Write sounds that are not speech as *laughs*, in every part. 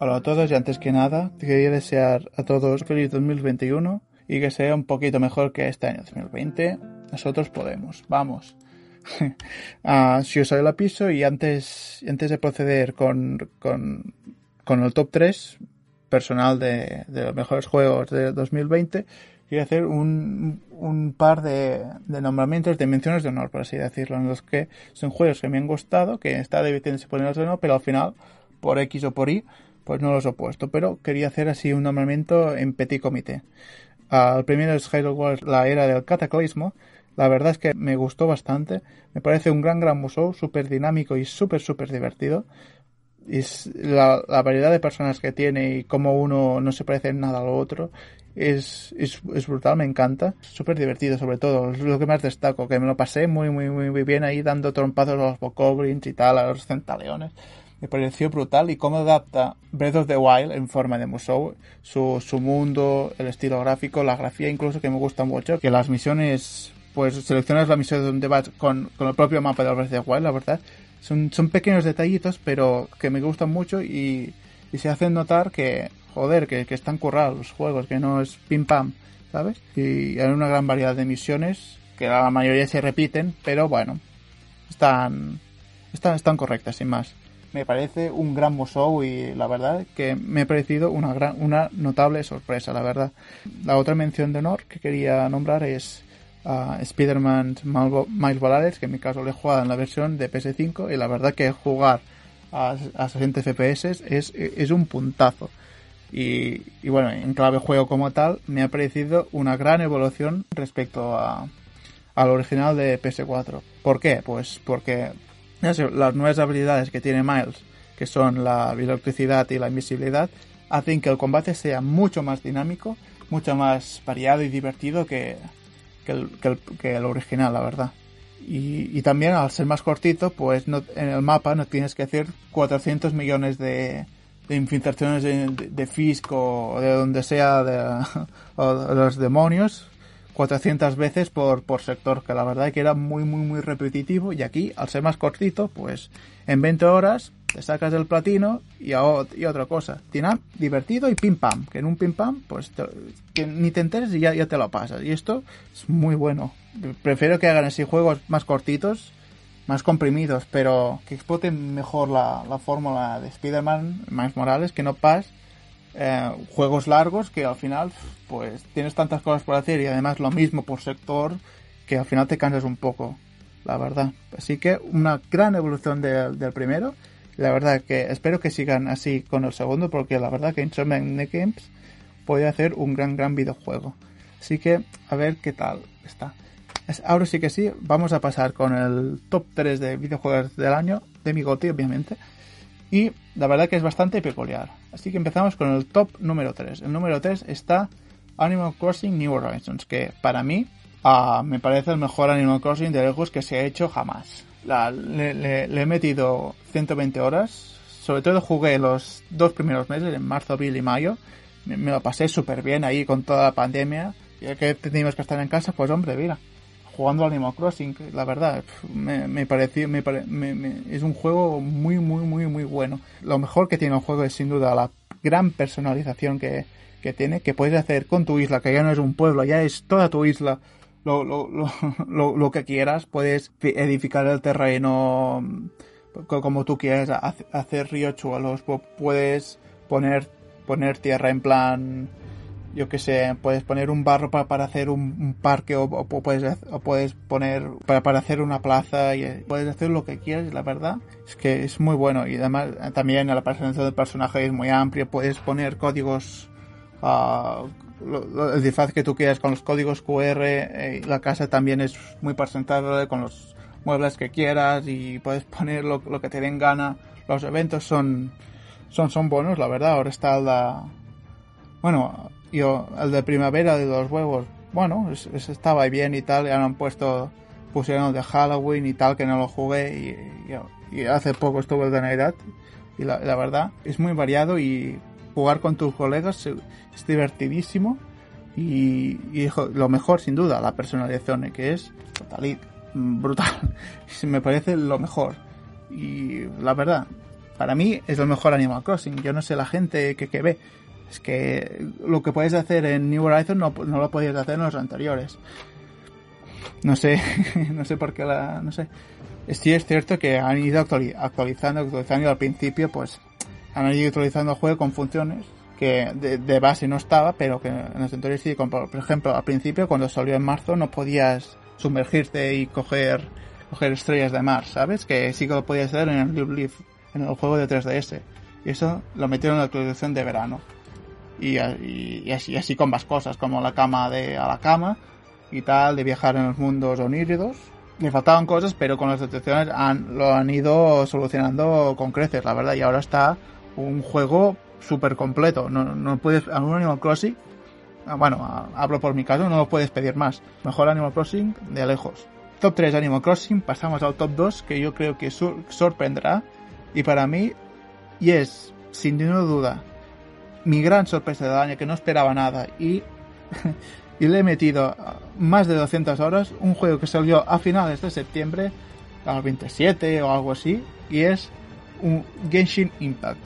Hola a todos y antes que nada quería desear a todos feliz 2021 y que sea un poquito mejor que este año 2020. Nosotros podemos, vamos. uh, *laughs* si os la piso y antes, antes de proceder con, con, con el top 3 personal de, de, los mejores juegos de 2020, quería hacer un, un par de, de, nombramientos de menciones de honor, por así decirlo, en los que son juegos que me han gustado, que está divirtiéndose ponerlos de honor, pero al final, por X o por Y, pues no los he puesto, pero quería hacer así un nombramiento en petit comité. Uh, el primero es Wars, la era del cataclismo. La verdad es que me gustó bastante. Me parece un gran, gran museo, súper dinámico y súper, súper divertido. Y la, variedad de personas que tiene y cómo uno no se parece en nada a lo otro es, es, es brutal, me encanta. Súper divertido, sobre todo. Es lo que más destaco, que me lo pasé muy, muy, muy, bien ahí dando trompazos a los bokoblins y tal, a los centaleones me pareció brutal y cómo adapta Breath of the Wild en forma de museo, su, su mundo, el estilo gráfico, la grafía incluso que me gusta mucho, que las misiones, pues seleccionas la misión donde vas con, con el propio mapa de Breath of the Wild, la verdad, son, son pequeños detallitos, pero que me gustan mucho y, y se hacen notar que, joder, que, que están currados los juegos, que no es pim pam, ¿sabes? Y hay una gran variedad de misiones, que la mayoría se repiten, pero bueno, están, están, están correctas, sin más me parece un gran museo y la verdad que me ha parecido una gran, una notable sorpresa, la verdad. La otra mención de honor que quería nombrar es uh, Spider-Man Miles Morales, que en mi caso le he jugado en la versión de PS5 y la verdad que jugar a, a 60 FPS es, es un puntazo. Y, y, bueno, en clave juego como tal, me ha parecido una gran evolución respecto a, al original de PS4. ¿Por qué? Pues porque las nuevas habilidades que tiene Miles, que son la electricidad y la invisibilidad, hacen que el combate sea mucho más dinámico, mucho más variado y divertido que, el, original, la verdad. Y, también al ser más cortito, pues no, en el mapa no tienes que hacer 400 millones de, de infiltraciones de, de, Fisk o de donde sea *laughs* o de los demonios 400 veces por, por sector, que la verdad es que era muy, muy, muy repetitivo. Y aquí, al ser más cortito, pues en 20 horas te sacas el platino y, a, y otra cosa. Tiene divertido y pim pam. Que en un pim pam, pues te, que ni te enteres y ya, ya te lo pasas. Y esto es muy bueno. Prefiero que hagan así juegos más cortitos, más comprimidos, pero que exploten mejor la, la fórmula de Spider-Man, Miles Morales, que no pas eh, juegos largos que al final pues tienes tantas cosas por hacer y además lo mismo por sector que al final te cansas un poco, la verdad. Así que una gran evolución de, del primero. La verdad que espero que sigan así con el segundo porque la verdad que Insomniac Games puede hacer un gran gran videojuego. Así que a ver qué tal está. Ahora sí que sí, vamos a pasar con el top 3 de videojuegos del año, de mi goti obviamente. Y la verdad que es bastante peculiar. Así que empezamos con el top número 3. El número 3 está Animal Crossing New Horizons, que para mí uh, me parece el mejor Animal Crossing de lejos que se ha hecho jamás. Le, he metido 120 horas. Sobre todo jugué los dos primeros meses, en marzo, abril y mayo. Me, me lo pasé súper bien ahí con toda la pandemia. Y el que teníamos que estar en casa, pues hombre, mira, jugando al Animal Crossing, la verdad, me, me pareció, me, me, me, es un juego muy, muy, muy, muy bueno. Lo mejor que tiene el juego es sin duda la gran personalización que, que tiene, que puedes hacer con tu isla, que ya no es un pueblo, ya es toda tu isla, lo, lo, lo, *laughs* lo, que quieras, puedes edificar el terreno como tú quieras, hacer riachuelos, puedes poner, poner tierra en plan yo que sé, puedes poner un barro para, para hacer un, parque o, puedes, o puedes poner para, para hacer una plaza y puedes hacer lo que quieras, la verdad es que es muy bueno y además también la presentación del personaje es muy amplia, puedes poner códigos uh, lo, el disfraz que tú quieras con los códigos QR, eh, la casa también es muy presentable con los muebles que quieras y puedes *laughs* poner lo, lo que te den gana. Los eventos son, son, son buenos, la verdad. Ahora está la, bueno, yo, el de primavera de los huevos, bueno, es, es, estaba bien y tal, ya han puesto, pusieron el de Halloween y tal, que no lo jugué y, y, y hace poco estuve el de Navidad y la, verdad es muy variado y jugar con tus colegas es divertidísimo y, y lo mejor sin duda, la personalización que es total brutal, *laughs* me parece lo mejor y la verdad para mí es el mejor Animal Crossing. Yo no sé la gente que, que ve. Es que lo que puedes hacer en New Horizons no, no lo podías hacer en los anteriores. No sé, *laughs* no sé por qué la, no sé. Sí es cierto que han ido actualizando, actualizando y al principio pues han ido actualizando el juego con funciones que de, base no estaba, pero que en los anteriores sí, por ejemplo al principio cuando salió en marzo no podías sumergirte y coger, coger estrellas de mar, ¿sabes? Que sí que lo podías hacer en el Live Leaf, en el juego de 3DS. Y eso lo metieron en la actualización de verano. Y, así, con más cosas, como la cama de a la cama y tal, de viajar en los mundos oníridos. Le faltaban cosas, pero con las actualizaciones han, lo han ido solucionando con creces, la verdad. Y ahora está un juego súper completo. No, no puedes, a un Animal Crossing, ah, bueno, hablo por mi caso, no lo puedes pedir más. Mejor Animal Crossing de lejos. Top 3 Animal Crossing, pasamos al top 2, que yo creo que sorprenderá. Y para mí, y es, sin ninguna duda, mi gran sorpresa del año, que no esperaba nada. Y, *laughs* y le he metido más de 200 horas, un juego que salió a finales de septiembre, al 27 o algo así, y es un Genshin Impact.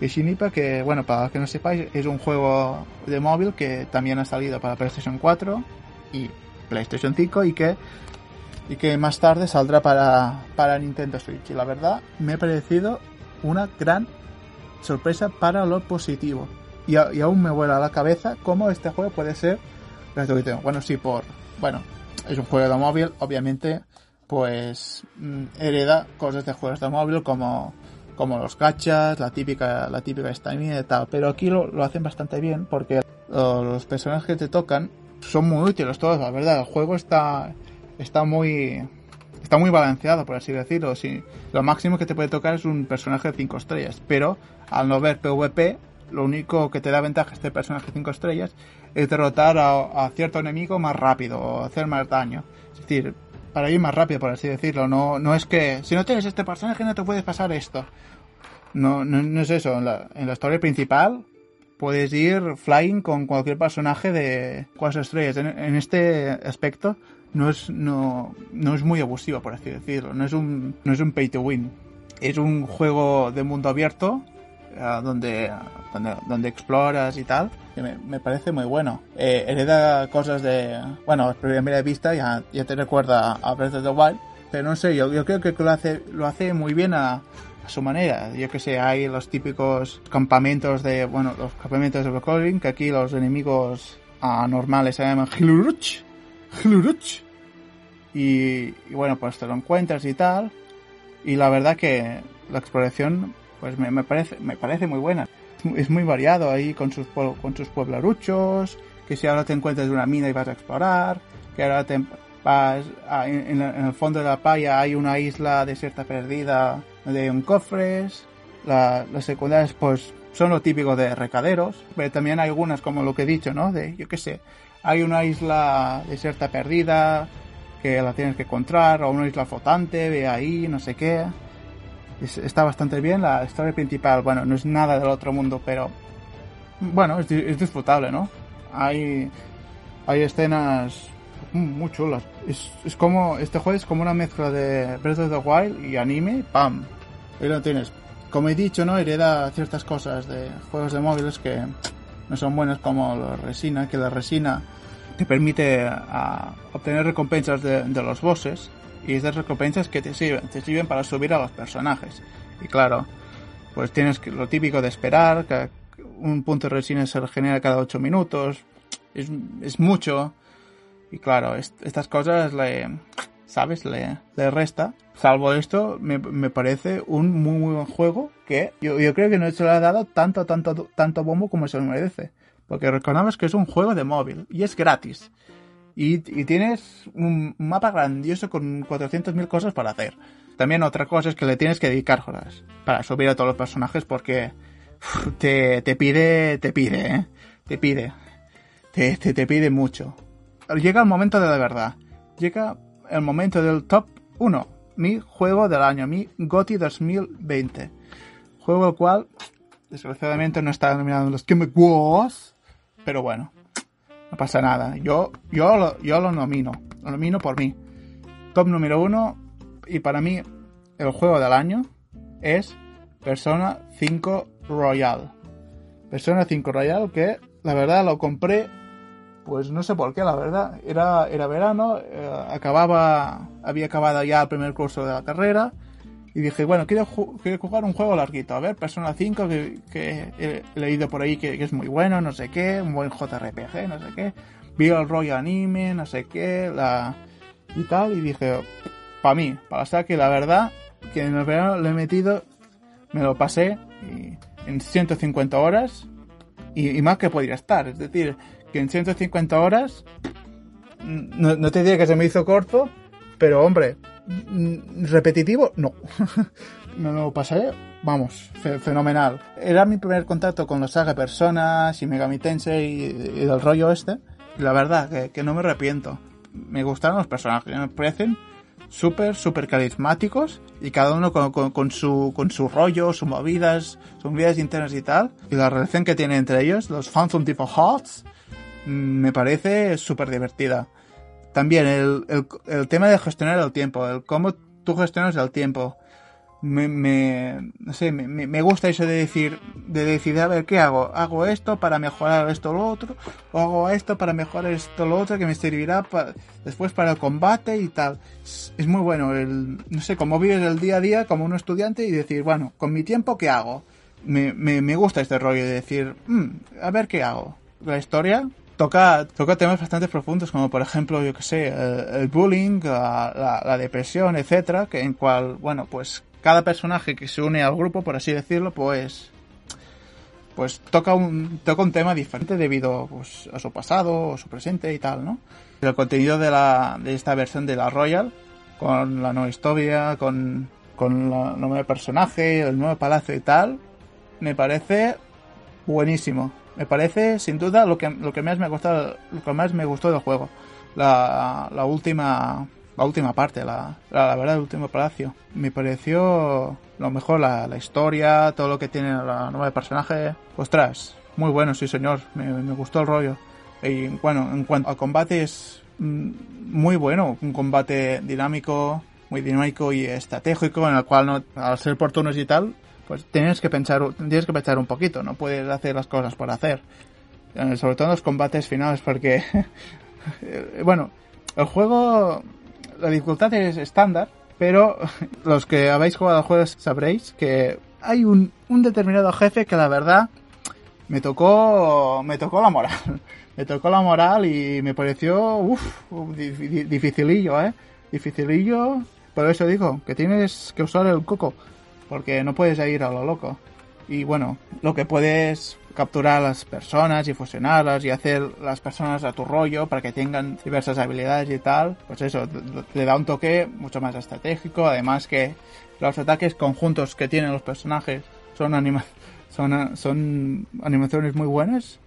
Genshin Impact, que bueno, para que no sepáis, es un juego de móvil que también ha salido para PlayStation 4 y PlayStation 5 y que y que más tarde saldrá para, para Nintendo Switch. Y la verdad, me ha parecido una gran sorpresa para lo positivo. Y, aún me vuela a la cabeza cómo este juego puede ser. Bueno, sí, por. Bueno, es un juego de móvil, obviamente, pues mm, hereda cosas de juegos de móvil como como los gachas, la típica la típica estamina y tal, pero aquí lo, lo hacen bastante bien porque los personajes que te tocan son muy útiles todos, la verdad, el juego está está muy está muy balanceado, por así decirlo. Si, lo máximo que te puede tocar es un personaje de 5 estrellas, pero al no ver PvP, lo único que te da ventaja este personaje de 5 estrellas es derrotar a, cierto enemigo más rápido o hacer más daño. Es decir, para ir más rápido, por así decirlo. No, no es que si no tienes este personaje no te puedes pasar esto. No, no, es eso. En la, historia principal puedes ir flying con cualquier personaje de cuatro estrellas. En, este aspecto no es, no, no es muy abusivo, por así decirlo. No es un, no es un pay to win. Es un juego de mundo abierto donde, donde, donde, exploras y tal, que me, me parece muy bueno. Eh, hereda cosas de, bueno, a primera vista ya, ya te recuerda a Breath of the Wild, pero no sé, yo, yo creo que lo hace, lo hace muy bien a, a su manera. Yo que sé, hay los típicos campamentos de, bueno, los campamentos de Brocolin, que aquí los enemigos anormales se llaman Hiluruch, Hiluruch. Y, y bueno, pues te lo encuentras y tal. Y la verdad que la exploración pues me, me, parece, me parece muy buena. Es muy variado ahí con sus, con sus pueblaruchos, que si ahora te encuentras una mina y vas a explorar, que ahora te vas en, en, el fondo de la playa hay una isla desierta perdida donde hay un cofres, la, las secundarias pues son lo típico de recaderos, pero también hay algunas como lo que he dicho, ¿no? De, yo qué sé, hay una isla desierta perdida que la tienes que encontrar, o una isla flotante, ve ahí, no sé qué está bastante bien. La historia principal, bueno, no es nada del otro mundo, pero bueno, es, es disfrutable, ¿no? Hay, hay escenas muy chulas. Es, es como, este juego es como una mezcla de Breath of the Wild y anime, ¡pam! Ahí lo tienes. Como he dicho, ¿no? Hereda ciertas cosas de juegos de móviles que no son buenas como la resina, que la resina te permite a, obtener recompensas de, de los bosses y esas recompensas que te sirven, te sirven para subir a los personajes. Y claro, pues tienes lo típico de esperar, que un punto de resina se regenera cada 8 minutos, es, es mucho. Y claro, estas cosas le, ¿sabes? Le, le resta. Salvo esto, me, me, parece un muy, buen juego que yo, yo creo que no se le ha dado tanto, tanto, tanto bombo como se merece. Porque recordamos que es un juego de móvil y es gratis. Y, tienes un mapa grandioso con 400.000 cosas para hacer. También otra cosa es que le tienes que dedicar horas para subir a todos los personajes porque te, te pide, te pide, ¿eh? Te pide. Te, te, pide mucho. Llega el momento de la verdad. Llega el momento del top 1. Mi juego del año, mi GOTY 2020. Juego el cual, desgraciadamente, no está nominado en los Game Awards. Pero bueno, no pasa nada. Yo, yo, lo, yo lo nomino. Lo nomino por mí. Top número uno. Y para mí, el juego del año es Persona 5 Royal. Persona 5 Royal que la verdad lo compré, pues no sé por qué, la verdad. Era, era verano, eh, acababa, había acabado ya el primer curso de la carrera y dije, bueno, quiero, jugar un juego larguito. A ver, Persona 5 que, he leído por ahí que, es muy bueno, no sé qué, un buen JRPG, no sé qué. Vi el rollo anime, no sé qué, la y tal, y dije, para mí, para estar que la verdad, que en el verano lo he metido, me lo pasé en 150 horas y, más que podría estar. Es decir, que en 150 horas, no, no te diría que se me hizo corto, pero hombre, repetitivo, no. me lo pasé, vamos, fenomenal. Era mi primer contacto con los saga Personas y Megami Tensei y, y del rollo este. La verdad, que, que, no me arrepiento. Me gustaron los personajes, me parecen súper, súper carismáticos y cada uno con, su, con su rollo, sus movidas, sus movidas internas y tal. Y la relación que tiene entre ellos, los fans son tipo Hots, mm, me parece súper divertida. También el, el, tema de gestionar el tiempo, el cómo tú gestionas el tiempo. Me, me, no sé, me, me, gusta eso de decir, de decidir, a ver, ¿qué hago? ¿Hago esto para mejorar esto o lo otro? ¿O hago esto para mejorar esto o lo otro que me servirá para, después para el combate y tal? Es, muy bueno el, no sé, cómo vives el día a día como un estudiante y decir, bueno, con mi tiempo, ¿qué hago? Me, me, me gusta este rollo de decir, mm, a ver, ¿qué hago? La historia, toca, toca temas bastante profundos, como por ejemplo, yo que sé, el, bullying, la, la, depresión, etcétera, que en cual, bueno, pues cada personaje que se une al grupo, por así decirlo, pues pues toca un, toca un tema diferente debido pues, a su pasado, o su presente y tal, ¿no? El contenido de, la, de esta versión de la Royal, con la nueva historia, con, con la nueva personaje, el nuevo palacio y tal, me parece buenísimo. Me parece, sin duda, lo que, lo que más me gustó, lo que más me gustó del juego. La, la última, la última parte, la, la, verdad, el último palacio. Me pareció lo mejor, la, la historia, todo lo que tiene la nueva personaje. Ostras, muy bueno, sí señor, me, me gustó el rollo. Y bueno, en cuanto a combate es mm, muy bueno, un combate dinámico, muy dinámico y estratégico, en el cual no, al ser por turnos y tal, pues tienes que pensar, que pensar un poquito, no puedes hacer las cosas por hacer. Eh, sobre todo en los combates finales, porque, *laughs* bueno, el juego, la dificultad es estándar, pero *laughs* los que habéis jugado al juego sabréis que hay un, un determinado jefe que la verdad me tocó, me tocó la moral. *laughs* Me tocó la moral y me pareció, uff, dificilillo, eh. Dificilillo. Por eso digo, que tienes que usar el coco porque no puedes ir a lo loco. Y bueno, lo que puedes capturar a las personas y fusionarlas y hacer las personas a tu rollo para que tengan diversas habilidades y tal, pues eso, le da un toque mucho más estratégico, además que los ataques conjuntos que tienen los personajes son, anima son, son animaciones muy buenas.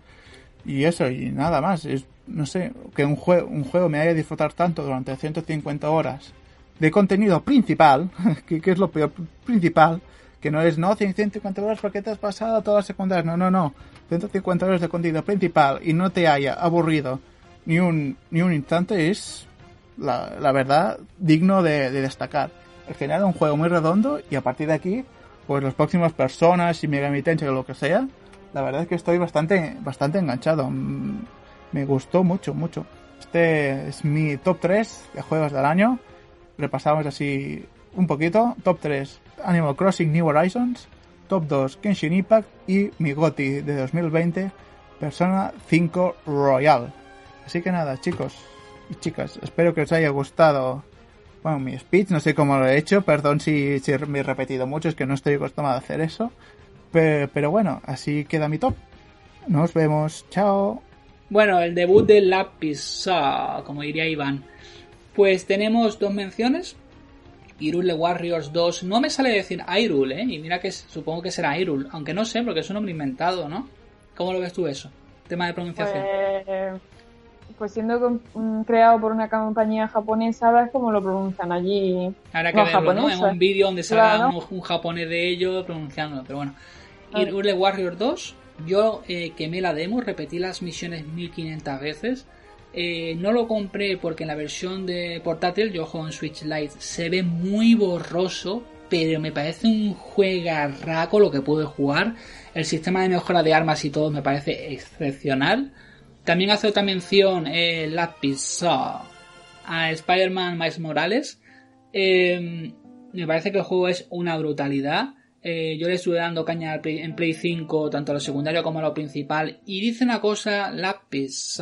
Y eso, y nada más, es, no sé, que un, juego un juego me haya disfrutar tanto durante 150 horas de contenido principal, *laughs* que, es lo peor, principal, que no es, no, 150 horas porque te has pasado todas las secundarias, no, no, no, 150 horas de contenido principal y no te haya aburrido ni un, ni un instante es, la, la verdad, digno de, destacar. En general, un juego muy redondo y a partir de aquí, pues las próximas personas y Megami Tensei o lo que sea, la verdad es que estoy bastante, bastante enganchado. Mm, me gustó mucho, mucho. Este es mi top 3 de juegos del año repasamos así un poquito. Top 3, Animal Crossing New Horizons. Top 2, Kenshin Impact. Y mi GOTI de 2020, Persona 5 Royal. Así que nada, chicos y chicas, espero que os haya gustado bueno, mi speech, no sé cómo lo he hecho, perdón si, me he repetido mucho, es que no estoy acostumbrado a hacer eso. Pero, bueno, así queda mi top. Nos vemos, chao. Bueno, el debut del lápiz, como diría Iván. Pues tenemos dos menciones. Irule Warriors 2. No me sale decir Hyrule, ¿eh? Y mira que supongo que será Hyrule. Aunque no sé, porque es un nombre inventado, ¿no? ¿Cómo lo ves tú eso? Tema de pronunciación. Pues, pues siendo creado por una compañía japonesa, ves cómo lo pronuncian allí. Habrá que verlo, ¿no? En un vídeo donde salga un, japonés de ellos pronunciándolo. Pero bueno. Irule Warriors 2. Yo eh, quemé la demo, repetí las misiones 1500 veces eh, no lo compré porque en la versión de portátil, yo juego en Switch Lite, se ve muy borroso, pero me parece un juegarraco lo que pude jugar. El sistema de mejora de armas y todo me parece excepcional. También hace otra mención eh, Lapis a Spider-Man Miles Morales. Em, me parece que el juego es una brutalidad. Eh, yo le estuve dando caña en Play 5, tanto a lo secundario como a lo principal. Y dice una cosa, Lapis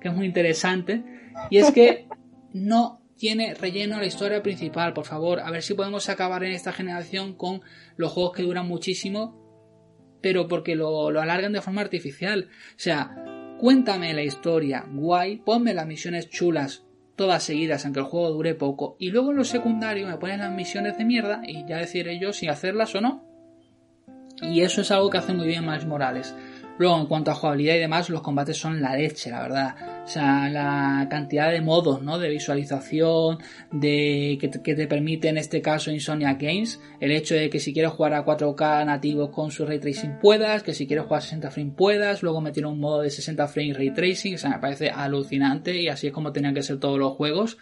que es muy interesante. Y es que *laughs* no tiene relleno la historia principal, por favor. A ver si podemos acabar en esta generación con los juegos que duran muchísimo, pero porque lo, lo alargan de forma artificial. O sea, cuéntame la historia, guay, ponme las misiones chulas, todas seguidas, aunque el juego dure poco, y luego en lo secundario me ponen las misiones de mierda y ya decidiré yo si hacerlas o no. Y eso es algo que hace muy bien Miles Morales. Luego, en cuanto a jugabilidad y demás, los combates son la leche, la verdad. O sea, la cantidad de modos, ¿no? De visualización, de que te, permite en este caso Insomnia Games, el hecho de que si quieres jugar a 4K nativos con su ray tracing puedas, que si quieres jugar a 60 frames puedas, luego meter un modo de 60 frames ray tracing, o sea, me parece alucinante y así es como tenían que ser todos los juegos.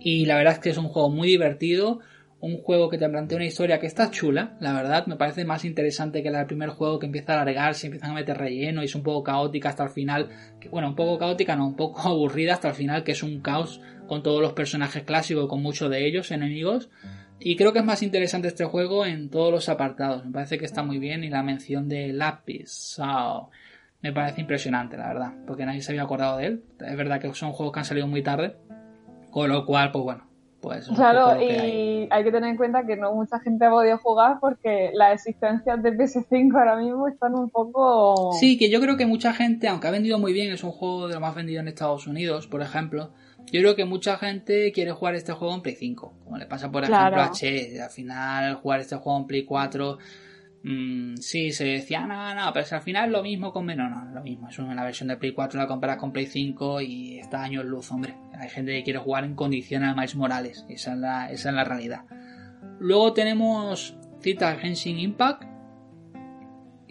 Y la verdad es que es un juego muy divertido, un juego que te plantea una historia que está chula, la verdad, me parece más interesante que el primer juego que empieza a alargarse, empiezan a meter relleno y es un poco caótica hasta el final, bueno, un poco caótica, no, un poco *laughs* aburrida hasta el final, que es un caos con todos los personajes clásicos, con muchos de ellos enemigos. Y creo que es más interesante este juego en todos los apartados. Me parece que está muy bien y la mención de Lápiz me parece impresionante, la verdad, porque nadie se había acordado de él. Es verdad que son juegos que han salido muy tarde, con lo cual, pues bueno, pues, claro, y hay. que tener en cuenta que no mucha gente ha podido jugar porque las existencias de PS5 ahora mismo están un poco... Sí, que yo creo que mucha gente, aunque ha vendido muy bien, es un juego de lo más vendido en Estados Unidos, por ejemplo, yo creo que mucha gente quiere jugar este juego en Play 5, como le pasa por ejemplo a Che, al final jugar este juego en Play 4 Mm, sí, se decía, no, no, pero si al final lo mismo con menos, no, lo mismo. Es una versión de Play 4, la comparas con Play 5 y está años luz, hombre. Hay gente que quiere jugar en condiciones Miles Morales, esa es la, esa es la realidad. Luego tenemos cita Genshin Impact,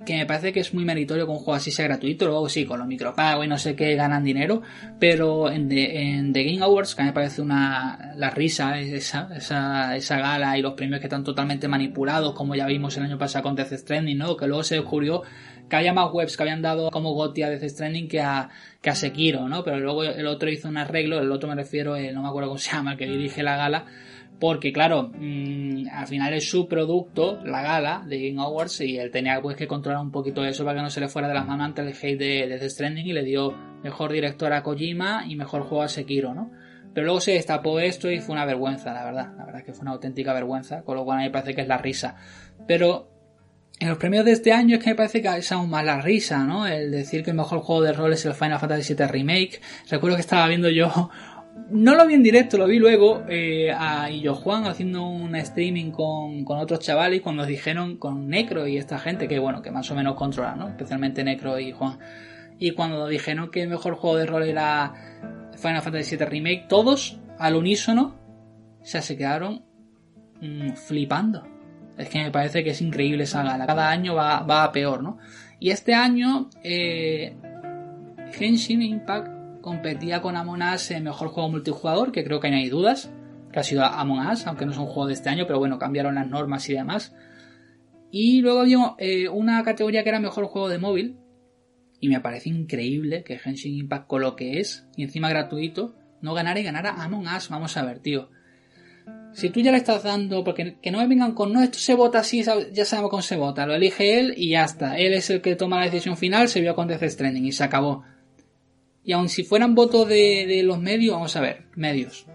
que me parece que es muy meritorio que un juego así sea gratuito. Luego sí, con los micropagos y no sé qué ganan dinero. Pero en The, Game Awards, que me parece una la risa, esa, esa, esa gala y los premios que están totalmente manipulados, como ya vimos el año pasado con Death Stranding, ¿no? Que luego se descubrió que había más webs que habían dado como GOTY a Death Stranding que a, que a Sekiro, ¿no? Pero luego el otro hizo un arreglo, el otro me refiero, no me acuerdo cómo se llama, el que dirige la gala porque claro, mm, al final es su producto, la gala de Game Awards, y él tenía pues, que controlar un poquito eso para que no se le fuera de las manos ante el hate de, de The Stranding y le dio mejor director a Kojima y mejor juego a Sekiro, ¿no? Pero luego se destapó esto y fue una vergüenza, la verdad. La verdad que fue una auténtica vergüenza, con lo cual a mí me parece que es la risa. Pero en los premios de este año es que me parece que es aún más la risa, ¿no? El decir que el mejor juego de rol es el Final Fantasy VII Remake. Recuerdo que estaba viendo yo no lo vi en directo, lo vi luego eh, a Illo Juan haciendo un streaming con, con, otros chavales cuando dijeron con Necro y esta gente que bueno, que más o menos controlan, ¿no? Especialmente Necro y Juan. Y cuando dijeron que el mejor juego de rol era Final Fantasy VII Remake, todos al unísono se quedaron mm, flipando. Es que me parece que es increíble esa gala. Cada año va, va a peor, ¿no? Y este año, eh, Genshin Impact competía con Among Us en mejor juego multijugador, que creo que no hay dudas, que ha sido Among Us, aunque no es un juego de este año, pero bueno, cambiaron las normas y demás. Y luego había eh, una categoría que era mejor juego de móvil, y me parece increíble que Genshin Impact con lo que es, y encima gratuito, no ganara y ganara Among Us. Vamos a ver, tío. Si tú ya le estás dando, porque que no me vengan con, no, esto se vota así, ya sabemos cómo se vota, lo elige él y ya está. Él es el que toma la decisión final, se vio con Death Stranding y se acabó. Y aun si fueran votos de, los medios, vamos a ver, medios.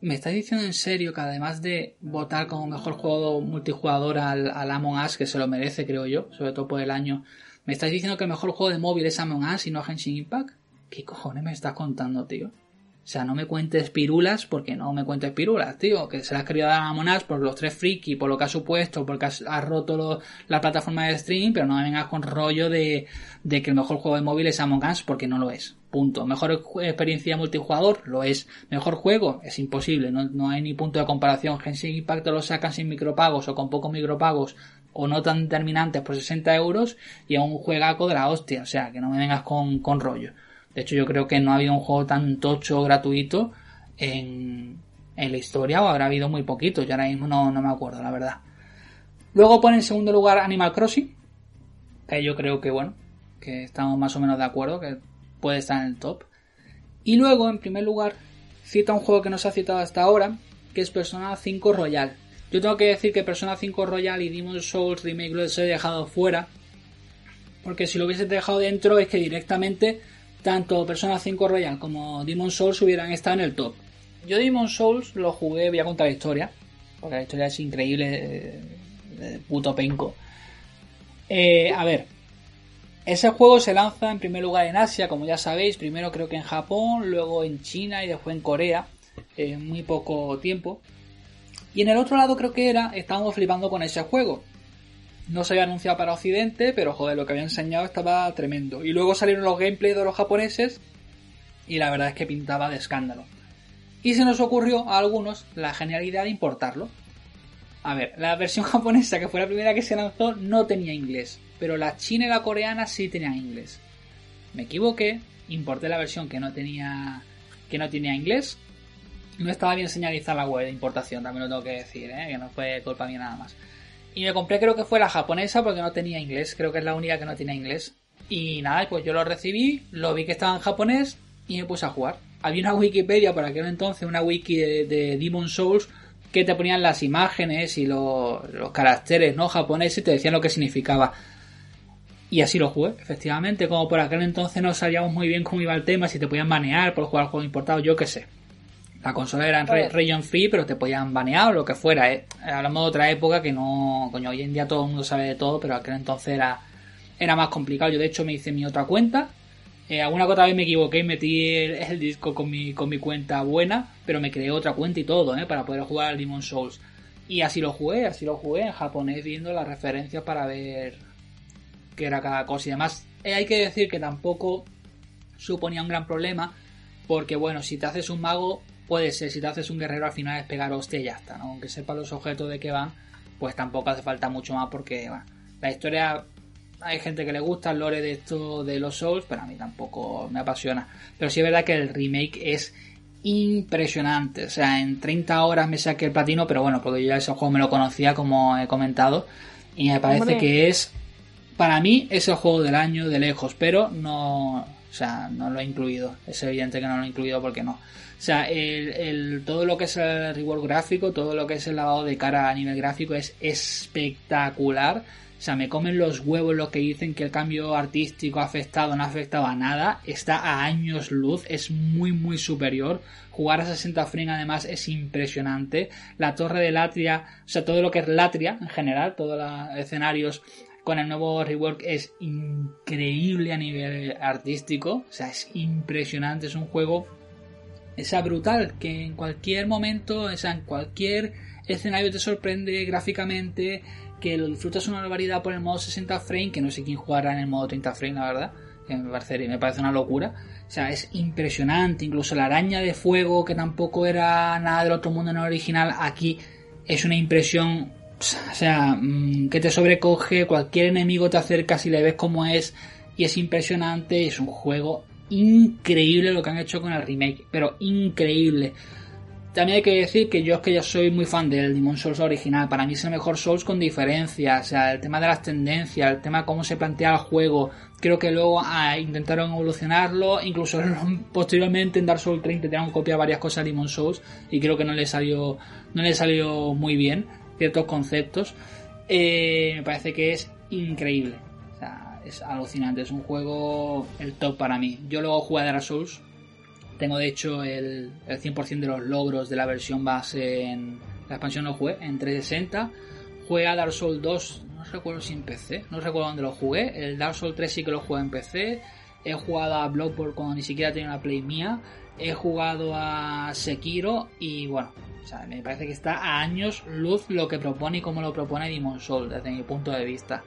¿Me estáis diciendo en serio que además de votar como mejor juego multijugador al, al Among Us, que se lo merece, creo yo, sobre todo por el año, ¿me estáis diciendo que el mejor juego de móvil es Among Us y no Genshin Impact? ¿Qué cojones me estás contando, tío? O sea, no me cuentes pirulas porque no me cuentes pirulas, tío. Que se las has querido dar a Monas por los tres friki, por lo que ha supuesto, porque has, roto la plataforma de stream, pero no me vengas con rollo de, de que el mejor juego de móvil es Among Us porque no lo es. Punto. Mejor experiencia multijugador, lo es. Mejor juego, es imposible. No, no hay ni punto de comparación. Genshin Impact lo sacan sin micropagos o con pocos micropagos o no tan determinantes por 60 euros y a un juegaco de la hostia. O sea, que no me vengas con, con rollo. De hecho, yo creo que no ha habido un juego tan tocho gratuito en, en la historia o habrá habido muy poquito, yo ahora mismo no, no me acuerdo, la verdad. Luego pone en segundo lugar Animal Crossing, que yo creo que bueno, que estamos más o menos de acuerdo, que puede estar en el top. Y luego, en primer lugar, cita un juego que no se ha citado hasta ahora, que es Persona 5 Royal. Yo tengo que decir que Persona 5 Royal y Demon's Souls Remake lo he dejado fuera, porque si lo hubiese dejado dentro es que directamente tanto Persona 5 Royal como Demon's Souls hubieran estado en el top. Yo Demon's Souls lo jugué, voy a contar la historia, porque la historia es increíble, de, puto penco. Eh, a ver, ese juego se lanza en primer lugar en Asia, como ya sabéis, primero creo que en Japón, luego en China y después en Corea, en muy poco tiempo. Y en el otro lado creo que era, estábamos flipando con ese juego. No se había anunciado para Occidente, pero joder, lo que había enseñado estaba tremendo. Y luego salieron los gameplays de los japoneses y la verdad es que pintaba de escándalo. Y se nos ocurrió a algunos la genialidad de importarlo. A ver, la versión *laughs* japonesa, que fue la primera que se lanzó, no tenía inglés, pero la china y la coreana sí tenían inglés. Me equivoqué, importé la versión que no tenía que no tenía inglés. No estaba bien señalizada la web de importación, también lo tengo que decir, ¿eh? que no fue culpa mía nada más. Y me compré creo que fue la japonesa porque no tenía inglés, creo que es la única que no tiene inglés. Y nada, pues yo lo recibí, lo vi que estaba en japonés y me puse a jugar. Había una Wikipedia por aquel entonces, una wiki de, de Demon Souls, que te ponían las imágenes y los, caracteres no japoneses y te decían lo que significaba. Y así lo jugué, efectivamente, como por aquel entonces no sabíamos muy bien cómo iba el tema, si te podían banear por jugar juegos importados, yo qué sé. La consola era en region free, pero te podían banear o lo que fuera. ¿eh? Hablamos de otra época que no. Coño, hoy en día todo el mundo sabe de todo, pero aquel entonces era, era más complicado. Yo, de hecho, me hice mi otra cuenta. Eh, alguna otra vez me equivoqué y metí el, disco con mi, con mi cuenta buena, pero me creé otra cuenta y todo, ¿eh? Para poder jugar al Demon Souls. Y así lo jugué, así lo jugué en japonés, viendo las referencias para ver qué era cada cosa. Y además, eh, hay que decir que tampoco suponía un gran problema, porque bueno, si te haces un mago, puede ser, si te haces un guerrero al final es pegar hostia y ya está, ¿no? Aunque sepa los objetos de que van, pues tampoco hace falta mucho más porque, bueno, la historia hay gente que le gusta el lore de esto de los Souls, pero a mí tampoco me apasiona. Pero sí es verdad que el remake es impresionante. O sea, en 30 horas me saqué el platino, pero bueno, porque yo ya ese juego me lo conocía, como he comentado. Y me parece que es, para mí, es el juego del año de lejos, pero no, o sea, no lo he incluido. Es evidente que no lo he incluido porque no. O sea, el, todo lo que es el reward gráfico, todo lo que es el lavado de cara a nivel gráfico es espectacular. O sea, me comen los huevos los que dicen que el cambio artístico ha afectado, no ha afectado a nada. Está a años luz, es muy, muy superior. Jugar a 60 frames además es impresionante. La torre de Latria, o sea, todo lo que es Latria en general, todos los escenarios con el nuevo rework es increíble a nivel artístico. O sea, es impresionante, es un juego esa brutal, que en cualquier momento, o sea, en cualquier escenario te sorprende gráficamente, que lo disfrutas una barbaridad por el modo 60 frame, que no sé quién jugará en el modo 30 frame, la verdad, que me me parece una locura. O sea, es impresionante, incluso la araña de fuego, que tampoco era nada del otro mundo en el original, aquí es una impresión, o sea, mm, que te sobrecoge, cualquier enemigo te acercas y le ves como es, y es impresionante, es un juego increíble lo que han hecho con el remake, pero increíble. También hay que decir que yo es que ya soy muy fan del Demon Souls original. Para mí es el mejor Souls con diferencia. O sea, el tema de las tendencias, el tema de cómo se plantea el juego. Creo que luego ah, intentaron evolucionarlo. Incluso *laughs* posteriormente en Dark Souls 30 intentaron copiar varias cosas de Demon Souls. Y creo que no le salió, no le salió muy bien ciertos conceptos. Eh, me parece que es increíble es alucinante, es un juego el top para mí. Yo luego jugué a Dark Souls, tengo de hecho el, el 100% de los logros de la versión base en la expansión no jugué, en 360. Jugué a Dark Souls 2, no recuerdo si en PC, no recuerdo dónde lo jugué. El Dark Souls 3 sí que lo jugué en PC. He jugado a Bloodborne cuando ni siquiera tenía una play mía. He jugado a Sekiro y bueno, me parece que está a años luz lo que propone y cómo lo propone Demon Souls desde mi punto de vista.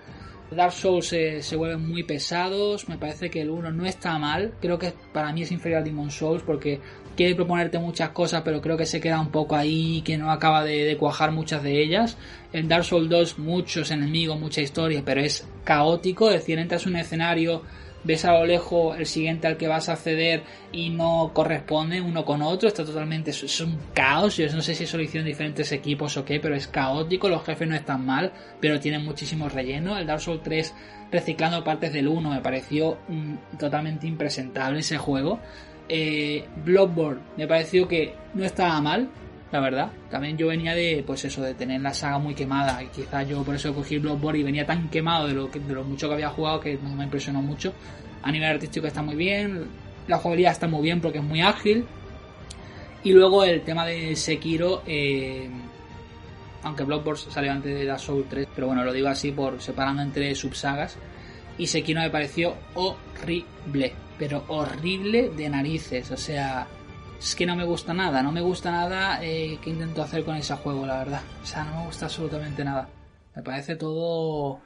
Dark Souls se, vuelven muy pesados, me parece que el 1 no está mal, creo que para mí es inferior a Demon Souls porque quiere proponerte muchas cosas pero creo que se queda un poco ahí, que no acaba de, cuajar muchas de ellas. En Dark Souls 2 muchos enemigos, mucha historia, pero es caótico, es decir, entras en un escenario ves a lo lejos el siguiente al que vas a acceder y no corresponde uno con otro, está totalmente, es un caos, yo no sé si eso lo hicieron diferentes equipos o qué, pero es caótico, los jefes no están mal, pero tienen muchísimo relleno, el Dark Souls 3 reciclando partes del 1 me pareció mm, totalmente impresentable ese juego, eh, Bloodborne me pareció que no estaba mal, la verdad. También yo venía de, pues eso, de tener la saga muy quemada. Y quizás yo por eso cogí Bloodborne y venía tan quemado de lo, que, de lo mucho que había jugado que no me impresionó mucho. A nivel artístico está muy bien, la jugabilidad está muy bien porque es muy ágil. Y luego el tema de Sekiro, eh, aunque Bloodborne salió antes de la Soul 3, pero bueno, lo digo así por separando entre subsagas. Y Sekiro me pareció horrible, pero horrible de narices, o sea, es que no me gusta nada, no me gusta nada eh, que intento hacer con ese juego, la verdad. O sea, no me gusta absolutamente nada. Me parece todo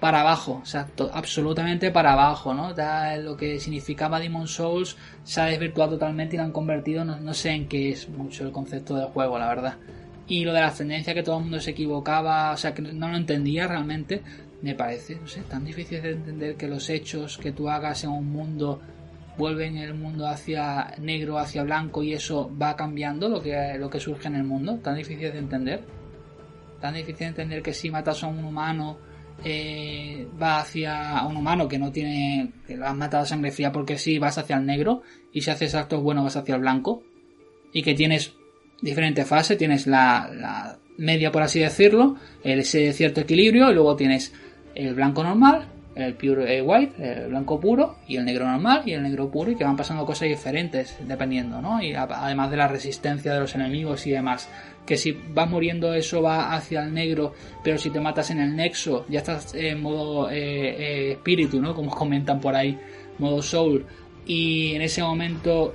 para abajo, o sea, absolutamente para abajo, ¿no? lo que significaba Demon Souls se ha desvirtuado totalmente y lo han convertido, no, sé en qué es mucho el concepto del juego, la verdad. Y lo de la ascendencia que todo el mundo se equivocaba, o sea, que no lo entendía realmente, me parece, no sé, tan difícil de entender que los hechos que tú hagas en un mundo vuelven el mundo hacia negro, hacia blanco y eso va cambiando lo que, lo que surge en el mundo. Tan difícil de entender. Tan difícil de entender que si matas a un humano eh, va hacia un humano que no tiene que lo has matado a sangre fría porque sí vas hacia el negro y si haces actos buenos vas hacia el blanco y que tienes diferentes fases tienes la, la media por así decirlo ese cierto equilibrio y luego tienes el blanco normal el pure eh, white, el blanco puro y el negro normal y el negro puro y que van pasando cosas diferentes dependiendo, ¿no? Y además de la resistencia de los enemigos y demás. Que si vas muriendo eso va hacia el negro, pero si te matas en el nexo ya estás en modo eh, eh, espíritu, ¿no? Como comentan por ahí, modo soul. Y en ese momento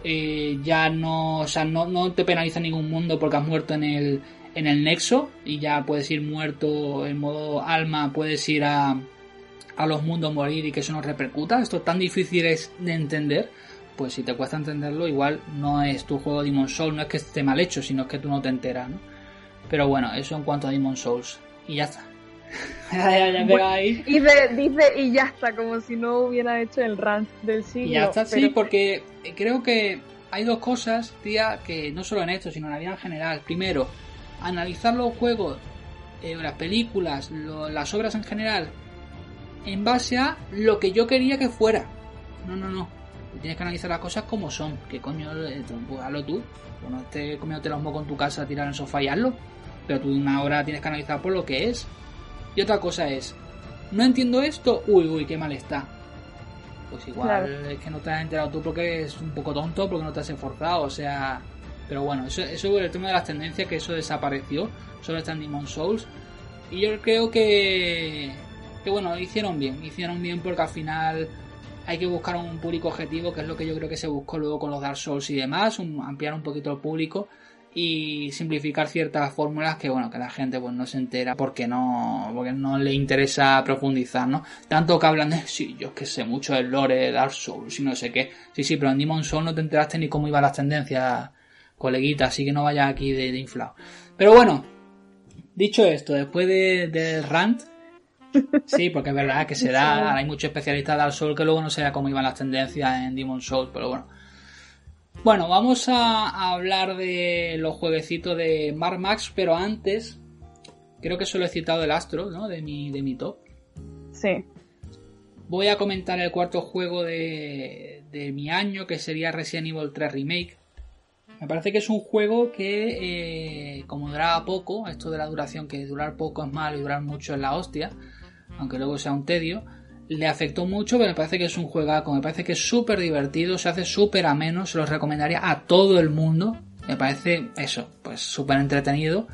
ya no, o sea, no, no te penaliza ningún mundo porque has muerto en el, en el nexo y ya puedes ir muerto en modo alma, puedes ir a a los mundos morir y que eso nos repercuta. Esto tan difícil es de entender. Pues si te cuesta entenderlo, igual no es tu juego Demon Souls, no es que esté mal hecho, sino que tú no te enteras, ¿no? Pero bueno, eso en cuanto a Demon Souls. Y ya está. *laughs* dice, dice y ya está, como si no hubiera hecho el rant del siglo. Y ya está, sí, porque creo que hay dos cosas, tía, que no solo en esto, sino en la vida en general. Primero, analizar los juegos, eh, las películas, las obras en general, en base a lo que yo quería que fuera. No, no, no. Tienes que analizar las cosas como son. ¿Qué coño? Eh, pues hazlo tú. Pues no estés comiéndote los mocos en tu casa, tirar en el sofá y hazlo. Pero tú una hora tienes que analizar por lo que es. Y otra cosa es, no entiendo esto, uy, uy, qué mal está. Pues igual es que no te has enterado tú porque es un poco tonto, porque no te has esforzado, o sea... Pero bueno, eso, eso el tema de las tendencias, que eso desapareció, solo está en Demon Souls. Y yo creo que que bueno, hicieron bien, hicieron bien porque al final hay que buscar un público objetivo, que es lo que yo creo que se buscó luego con los Dark Souls y demás, ampliar un poquito el público y simplificar ciertas fórmulas que bueno que la gente pues no se entera porque no porque no le interesa profundizar no tanto que hablan de sí yo es que sé mucho del lore de Dark Souls y no sé qué. Sí sí pero en Demon Souls no te enteraste ni cómo iban las tendencias coleguita así que no vayas aquí de, inflado. Pero bueno dicho esto después del de rant Sí, porque es verdad que se da, hay muchos especialistas de Dark Souls que luego no sé cómo iban las tendencias en Demon Souls, pero bueno. Bueno, vamos a, hablar de los jueguecitos de Mark Max, pero antes, creo que solo he citado el Astro, ¿no? De mi, de mi top. Sí. Voy a comentar el cuarto juego de, de mi año, que sería Resident Evil 3 Remake. Me parece que es un juego que, eh, como duraba poco, esto de la duración, que durar poco es malo y durar mucho es la hostia, aunque luego sea un tedio, le afectó mucho, pero me parece que es un juegaco, me parece que es súper divertido, se hace súper ameno, se los recomendaría a todo el mundo, me parece eso, pues súper entretenido.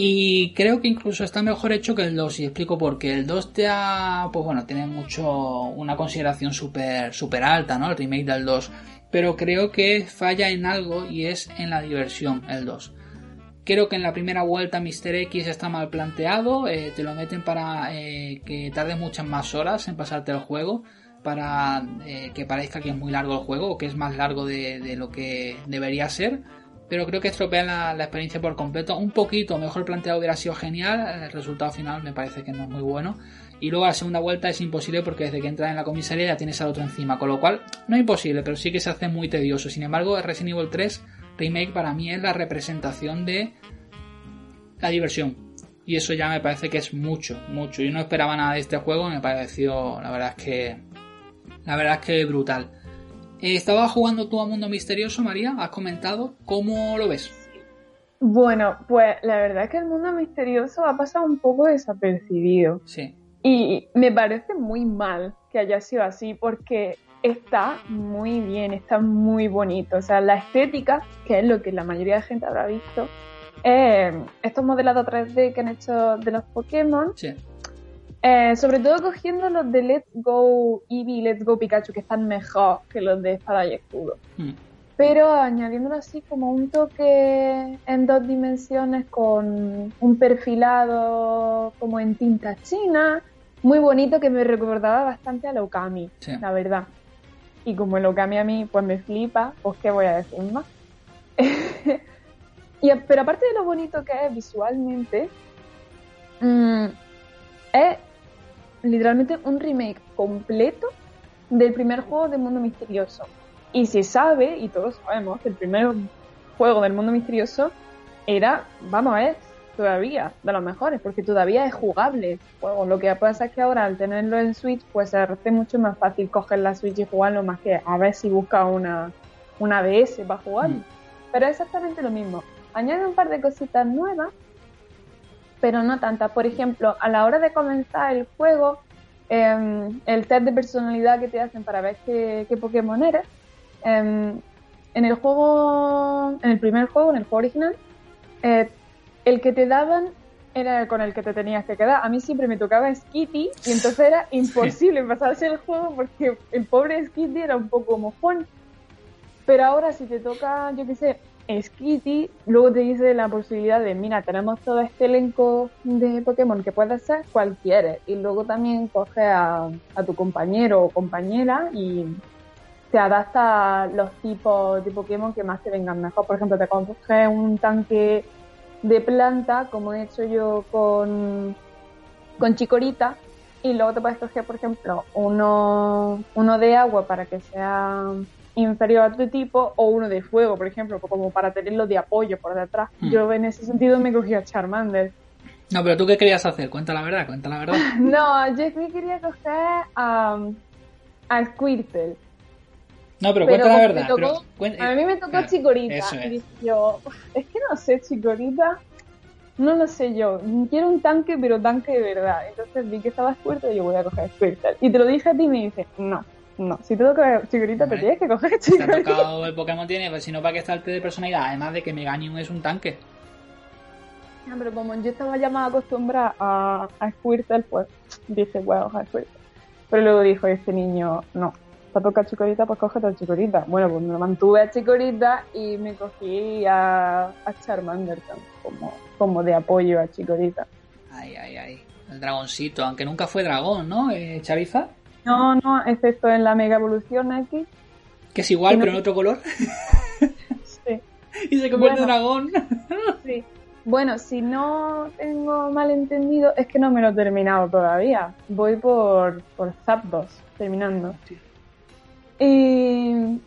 Y creo que incluso está mejor hecho que el 2, y explico por qué. El 2 te ha, pues bueno, tiene mucho, una consideración súper, súper alta, ¿no? El remake del 2. Pero creo que falla en algo y es en la diversión, el 2. Creo que en la primera vuelta Mr. X está mal planteado, eh, te lo meten para eh, que tardes muchas más horas en pasarte el juego, para eh, que parezca que es muy largo el juego o que es más largo de, lo que debería ser, pero creo que estropea la, la, experiencia por completo. Un poquito mejor planteado hubiera sido genial, el resultado final me parece que no es muy bueno. Y luego la segunda vuelta es imposible porque desde que entras en la comisaría ya tienes al otro encima. Con lo cual, no es imposible, pero sí que se hace muy tedioso. Sin embargo, Resident Evil 3 Remake para mí es la representación de la diversión. Y eso ya me parece que es mucho, mucho. Yo no esperaba nada de este juego, me pareció, la verdad es que. La verdad es que brutal. Eh, estaba jugando tú a Mundo Misterioso, María, has comentado. ¿Cómo lo ves? Bueno, pues la verdad es que el mundo misterioso ha pasado un poco desapercibido. Sí. Y me parece muy mal que haya sido así porque está muy bien, está muy bonito. O sea, la estética, que es lo que la mayoría de gente habrá visto, eh, estos modelados 3D que han hecho de los Pokémon, Sí. eh, sobre todo cogiendo los de Let's Go Eevee y Let's Go Pikachu, que están mejor que los de Espada y Escudo. Mm. Pero añadiéndolo así como un toque en dos dimensiones con un perfilado como en tinta china, muy bonito que me recordaba bastante a Okami, Sí. la verdad. Y como el Okami a mí pues me flipa, pues qué voy a decir más. *laughs* pero aparte de lo bonito que es visualmente, mm, es literalmente un remake completo del primer juego de Mundo Misterioso. Y se sabe, y todos sabemos, que el primer juego del Mundo Misterioso era, vamos a ver, todavía de los mejores, porque todavía es jugable el juego. Lo que pasa es que ahora al tenerlo en Switch, pues se hace mucho más fácil coger la Switch y jugarlo más que a ver si busca una, una DS para jugar. Mm. Pero es exactamente lo mismo. Añade un par de cositas nuevas, pero no tantas. Por ejemplo, a la hora de comenzar el juego, em, el test de personalidad que te hacen para ver qué, qué Pokémon eres, em, en el juego, en el primer juego, en el juego original, eh, el que te daban era con el que te tenías que quedar. A mí siempre me tocaba Skitty y entonces era imposible pasarse el juego porque el pobre Skitty era un poco mojón. Pero ahora si te toca, yo qué sé, Skitty, luego te dice la posibilidad de, mira, tenemos todo este elenco de Pokémon que puedes ser, cual quieres. Y luego también coge a, a tu compañero o compañera y te adapta a los tipos de Pokémon que más te vengan mejor. Por ejemplo, te coge un tanque de planta, como he hecho yo con, con Chikorita, y luego te puedes coger, por ejemplo, uno, uno de agua para que sea inferior a tu tipo, o uno de fuego, por ejemplo, como para tenerlo de apoyo por detrás. Hmm. Yo en ese sentido me cogí a Charmander. No, pero tú qué querías hacer? Cuenta la verdad, cuenta la verdad. *laughs* No, yo quería coger a, a Squirtle. No, pero, Pero cuenta la verdad. tocó- pero A mí me tocó Claro, Chikorita. eso es. Y dije yo, es que no sé, Chikorita. No lo sé yo. Quiero un tanque, pero tanque de verdad. Entonces vi que estaba Squirtle y yo voy a coger Squirtle. Y te lo dije a ti y me dices, no, no. Si te toca Chikorita, te tienes que coger te ha tocado el Pokémon tiene, pues si no, ¿para qué está el test de personalidad? Además de que Meganium es un tanque. Ah, Pero como yo estaba ya más acostumbrada a, a Squirtle, pues dije, voy a coger Squirtle. Pero luego dijo este niño, no, te toca Chikorita, pues cógete a Chikorita. Bueno, pues me mantuve a Chikorita y me cogí a, a Charmander como, como de apoyo a Chikorita. Ay, ay, ay. El dragoncito, aunque nunca fue dragón, ¿no? Eh, Charizard, No, no, excepto en la Mega Evolución X. que es igual, Que no- pero en otro color. *laughs* Sí, *laughs* y se convierte en dragón. *laughs* sí. Bueno, si no tengo mal entendido, es que no me lo he terminado todavía. Voy por, por Zapdos, terminando. Y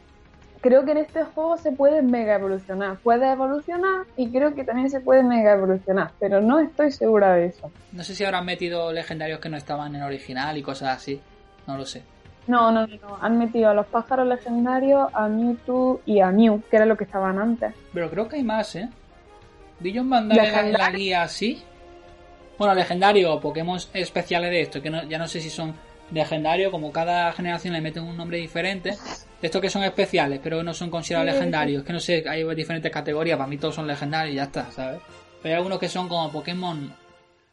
creo que en este juego se puede mega evolucionar. Puede evolucionar y creo que también se puede mega evolucionar, pero no estoy segura de eso. No sé si habrán metido legendarios que no estaban en original y cosas así. No lo sé. No, no, no. Han metido a los pájaros legendarios, a Mewtwo y a Mew, que era lo que estaban antes. Pero creo que hay más, ¿eh? Dijon Bandai en la- guía sí. Bueno, legendario o Pokémon especiales de esto, que no- ya no sé si son legendarios, como cada generación le meten un nombre diferente. De estos que son especiales, pero no son considerados legendarios. Que no sé, hay diferentes categorías, para mí todos son legendarios y ya está, ¿sabes? Pero hay algunos que son como Pokémon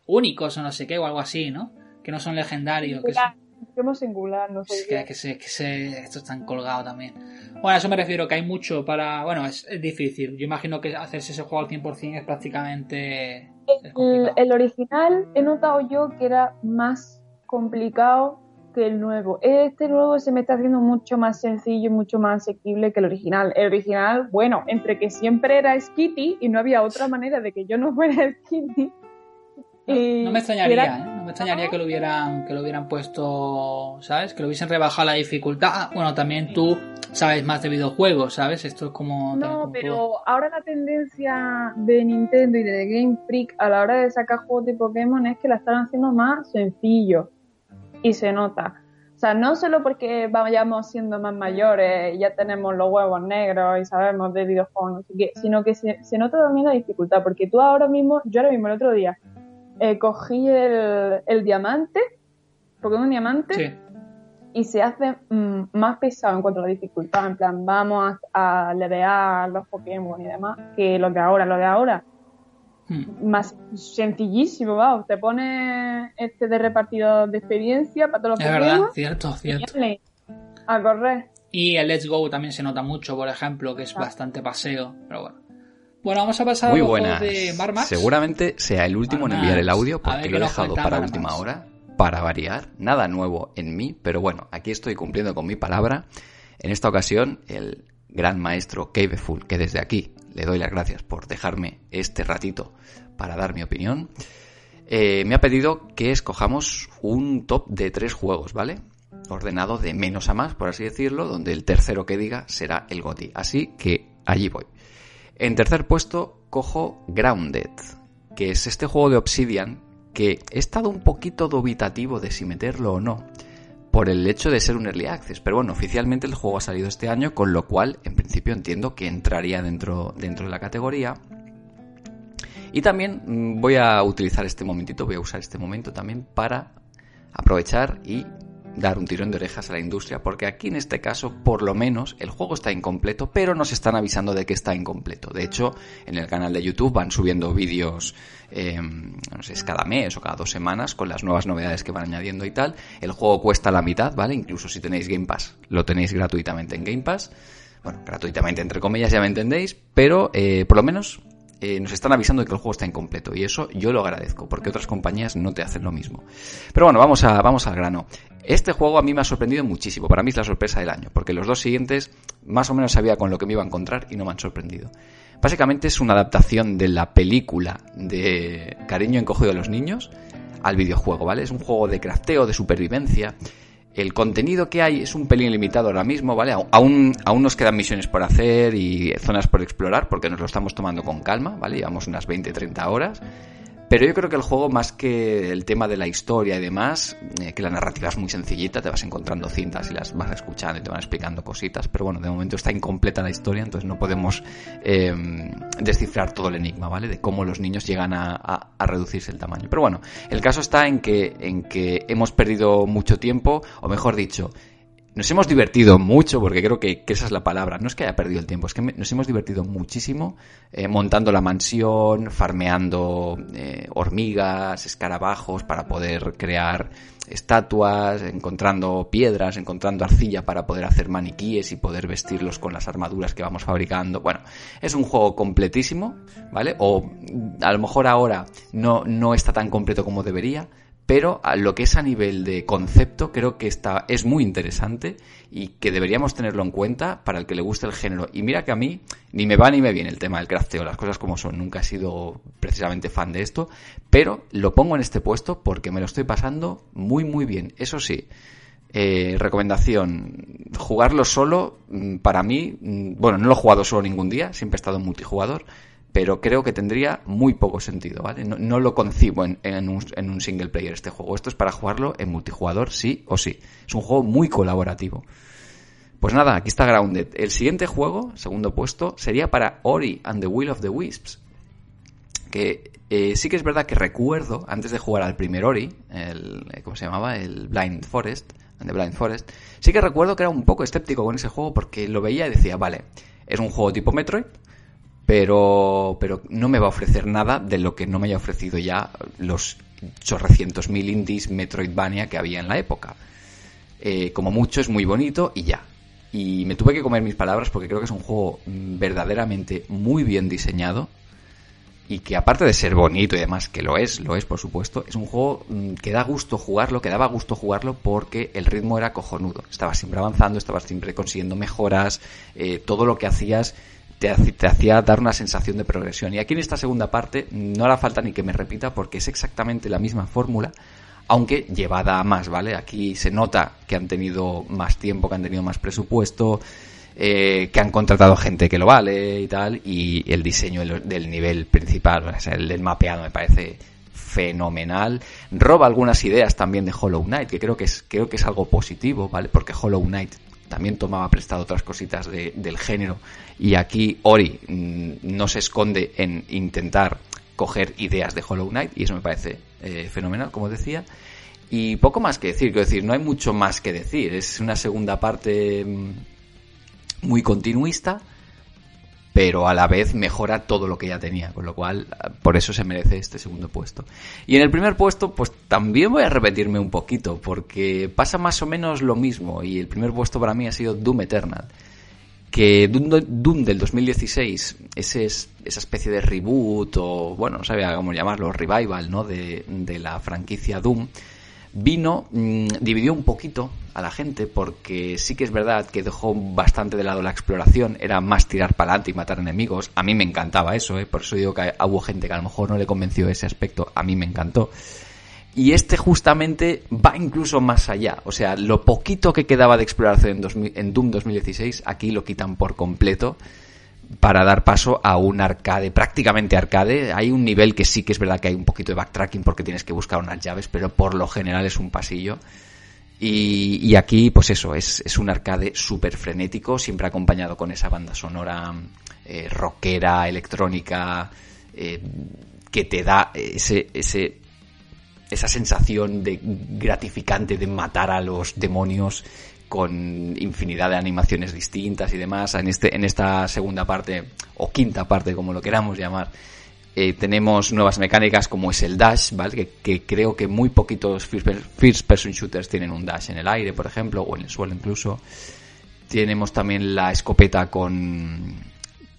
únicos o no sé qué, o algo así, ¿no? Que no son legendarios. Que son- Pokémon singular, no sé. es que, que se, que se, esto están colgado también. Bueno, a eso me refiero, que hay mucho para... Bueno, es, es difícil. Yo imagino que hacerse ese juego al 100% es prácticamente... es El, complicado. el original he notado yo que era más complicado que el nuevo. Este nuevo se me está haciendo mucho más sencillo y mucho más asequible que el original. El original, bueno, entre que siempre era Skitty y no había otra manera de que yo no fuera *laughs* Skitty. No, me extrañaría, era- ¿eh? No me me extrañaría que lo hubieran, que lo hubieran puesto, ¿sabes? Que lo hubiesen rebajado la dificultad. Ah, bueno, también tú sabes más de videojuegos, ¿sabes? Esto es como... No, pero ahora la tendencia de Nintendo y de Game Freak a la hora de sacar juegos de Pokémon es que la están haciendo más sencillo. Y se nota. O sea, no solo porque vayamos siendo más mayores y ya tenemos los huevos negros y sabemos de videojuegos, sino que se, se nota también la dificultad. Porque tú ahora mismo, yo ahora mismo el otro día, eh, cogí el, el diamante, Pokémon diamante, y se hace mm, más pesado en cuanto a la dificultad. En plan, vamos a, a levear los Pokémon y demás, que lo de ahora. Lo de ahora, hmm. más sencillísimo, va. Te pone este de repartido de experiencia para todos los es verdad, cierto, cierto. A correr. Y el Let's Go también se nota mucho, por ejemplo, que es ah. bastante paseo, pero bueno. Bueno, vamos a pasar Muy buenas. de Marmax. Seguramente sea el último en enviar el audio porque lo he dejado para última hora, para variar. Nada nuevo en mí, pero bueno, aquí estoy cumpliendo con mi palabra. En esta ocasión, el gran maestro Caveful, que desde aquí le doy las gracias por dejarme este ratito para dar mi opinión, eh, me ha pedido que escojamos un top de tres juegos, ¿vale? Ordenado de menos a más, por así decirlo, donde el tercero que diga será el GOTI. Así que allí voy. En tercer puesto cojo Grounded, que es este juego de Obsidian que he estado un poquito dubitativo de si meterlo o no, por el hecho de ser un early access. Pero bueno, oficialmente el juego ha salido este año, con lo cual en principio entiendo que entraría dentro, dentro de la categoría. Y también mm, voy a utilizar este momentito, voy a usar este momento también para aprovechar y dar un tirón de orejas a la industria, porque aquí en este caso, por lo menos, el juego está incompleto, pero nos están avisando de que está incompleto. De hecho, en el canal de YouTube van subiendo vídeos, eh, no sé, es cada mes o cada dos semanas, con las nuevas novedades que van añadiendo y tal. El juego cuesta la mitad, ¿vale? Incluso si tenéis Game Pass, lo tenéis gratuitamente en Game Pass. Bueno, gratuitamente entre comillas, ya me entendéis, pero eh, por lo menos eh, nos están avisando de que el juego está incompleto y eso yo lo agradezco porque otras compañías no te hacen lo mismo. Pero bueno, vamos, a, vamos al grano. Este juego a mí me ha sorprendido muchísimo, para mí es la sorpresa del año, porque los dos siguientes más o menos sabía con lo que me iba a encontrar y no me han sorprendido. Básicamente es una adaptación de la película de Cariño encogido a los niños al videojuego, ¿vale? Es un juego de crafteo, de supervivencia el contenido que hay es un pelín limitado ahora mismo, ¿vale? Aún, aún nos quedan misiones por hacer y zonas por explorar porque nos lo estamos tomando con calma, ¿vale? Llevamos unas 20-30 horas. Pero yo creo que el juego, más que el tema de la historia y demás, eh, que la narrativa es muy sencillita, te vas encontrando cintas y las vas escuchando y te van explicando cositas, pero bueno, de momento está incompleta la historia, entonces no podemos eh, descifrar todo el enigma, ¿vale? De cómo los niños llegan a, a, reducirse el tamaño. Pero bueno, el caso está en que, en que hemos perdido mucho tiempo, o mejor dicho, nos hemos divertido mucho, porque creo que, esa es la palabra. No es que haya perdido el tiempo, es que nos hemos divertido muchísimo eh, montando la mansión, farmeando eh, hormigas, escarabajos para poder crear estatuas, encontrando piedras, encontrando arcilla para poder hacer maniquíes y poder vestirlos con las armaduras que vamos fabricando. Bueno, es un juego completísimo, ¿vale? O a lo mejor ahora no, no está tan completo como debería, pero a lo que es a nivel de concepto creo que está, es muy interesante y que deberíamos tenerlo en cuenta para el que le guste el género. Y mira que a mí ni me va ni me viene el tema del crafteo, las cosas como son, nunca he sido precisamente fan de esto, pero lo pongo en este puesto porque me lo estoy pasando muy muy bien. Eso sí, eh, recomendación, jugarlo solo, mm, para mí, mm, bueno, no lo he jugado solo ningún día, siempre he estado en multijugador, pero creo que tendría muy poco sentido, ¿vale? No, lo concibo en, un, single player este juego. Esto es para jugarlo en multijugador, sí o sí. Es un juego muy colaborativo. Pues nada, aquí está Grounded. El siguiente juego, segundo puesto, sería para Ori and the Will of the Wisps. Que eh, sí que es verdad que recuerdo, antes de jugar al primer Ori, el, ¿cómo se llamaba? El Blind Forest, the Blind Forest, sí que recuerdo que era un poco escéptico con ese juego porque lo veía y decía, vale, es un juego tipo Metroid, pero, pero no me va a ofrecer nada de lo que no me haya ofrecido ya los chorrecientos mil indies Metroidvania que había en la época. Eh, como mucho es muy bonito y ya. Y me tuve que comer mis palabras porque creo que es un juego verdaderamente muy bien diseñado y que aparte de ser bonito y demás, que lo es, lo es por supuesto, es un juego mm, que da gusto jugarlo, que daba gusto jugarlo porque el ritmo era cojonudo. Estabas siempre avanzando, estabas siempre consiguiendo mejoras, eh, todo lo que hacías te, hacía dar una sensación de progresión. Y aquí en esta segunda parte no hará falta ni que me repita porque es exactamente la misma fórmula aunque llevada a más, ¿vale? Aquí se nota que han tenido más tiempo, que han tenido más presupuesto, eh, que han contratado gente que lo vale y tal, y el diseño del nivel principal, o sea, el mapeado me parece fenomenal. Roba algunas ideas también de Hollow Knight, que creo que es, creo que es algo positivo, ¿vale? Porque Hollow Knight también tomaba prestado otras cositas del género, y aquí Ori mm, no se esconde en intentar coger ideas de Hollow Knight, y eso me parece eh, fenomenal, como decía. Y poco más que decir, quiero decir, no hay mucho más que decir. Es una segunda parte mm, muy continuista, pero a la vez mejora todo lo que ya tenía, con lo cual por eso se merece este segundo puesto. Y en el primer puesto, pues también voy a repetirme un poquito, porque pasa más o menos lo mismo, y el primer puesto para mí ha sido Doom Eternal. Que Doom, del 2016, ese es, esa especie de reboot, o bueno, no sabía cómo llamarlo, revival, ¿no? De, de la franquicia Doom, vino, mm, dividió un poquito a la gente porque sí que es verdad que dejó bastante de lado la exploración, era más tirar para adelante y matar enemigos. A mí me encantaba eso, ¿eh? por eso digo que hubo gente que a lo mejor no le convenció ese aspecto, a mí me encantó. Y este justamente va incluso más allá, o sea, lo poquito que quedaba de exploración en, en Doom 2016, aquí lo quitan por completo para dar paso a un arcade, prácticamente arcade. Hay un nivel que sí que es verdad que hay un poquito de backtracking porque tienes que buscar unas llaves, pero por lo general es un pasillo. Y, aquí, pues eso, es, es un arcade súper frenético, siempre acompañado con esa banda sonora eh, rockera, electrónica, eh, que te da ese, ese, esa sensación de gratificante de matar a los demonios con infinidad de animaciones distintas y demás. En, este, en esta segunda parte, o quinta parte, como lo queramos llamar, eh, tenemos nuevas mecánicas como es el dash, ¿vale? Que, creo que muy poquitos first person shooters tienen un dash en el aire, por ejemplo, o en el suelo incluso. Tenemos también la escopeta con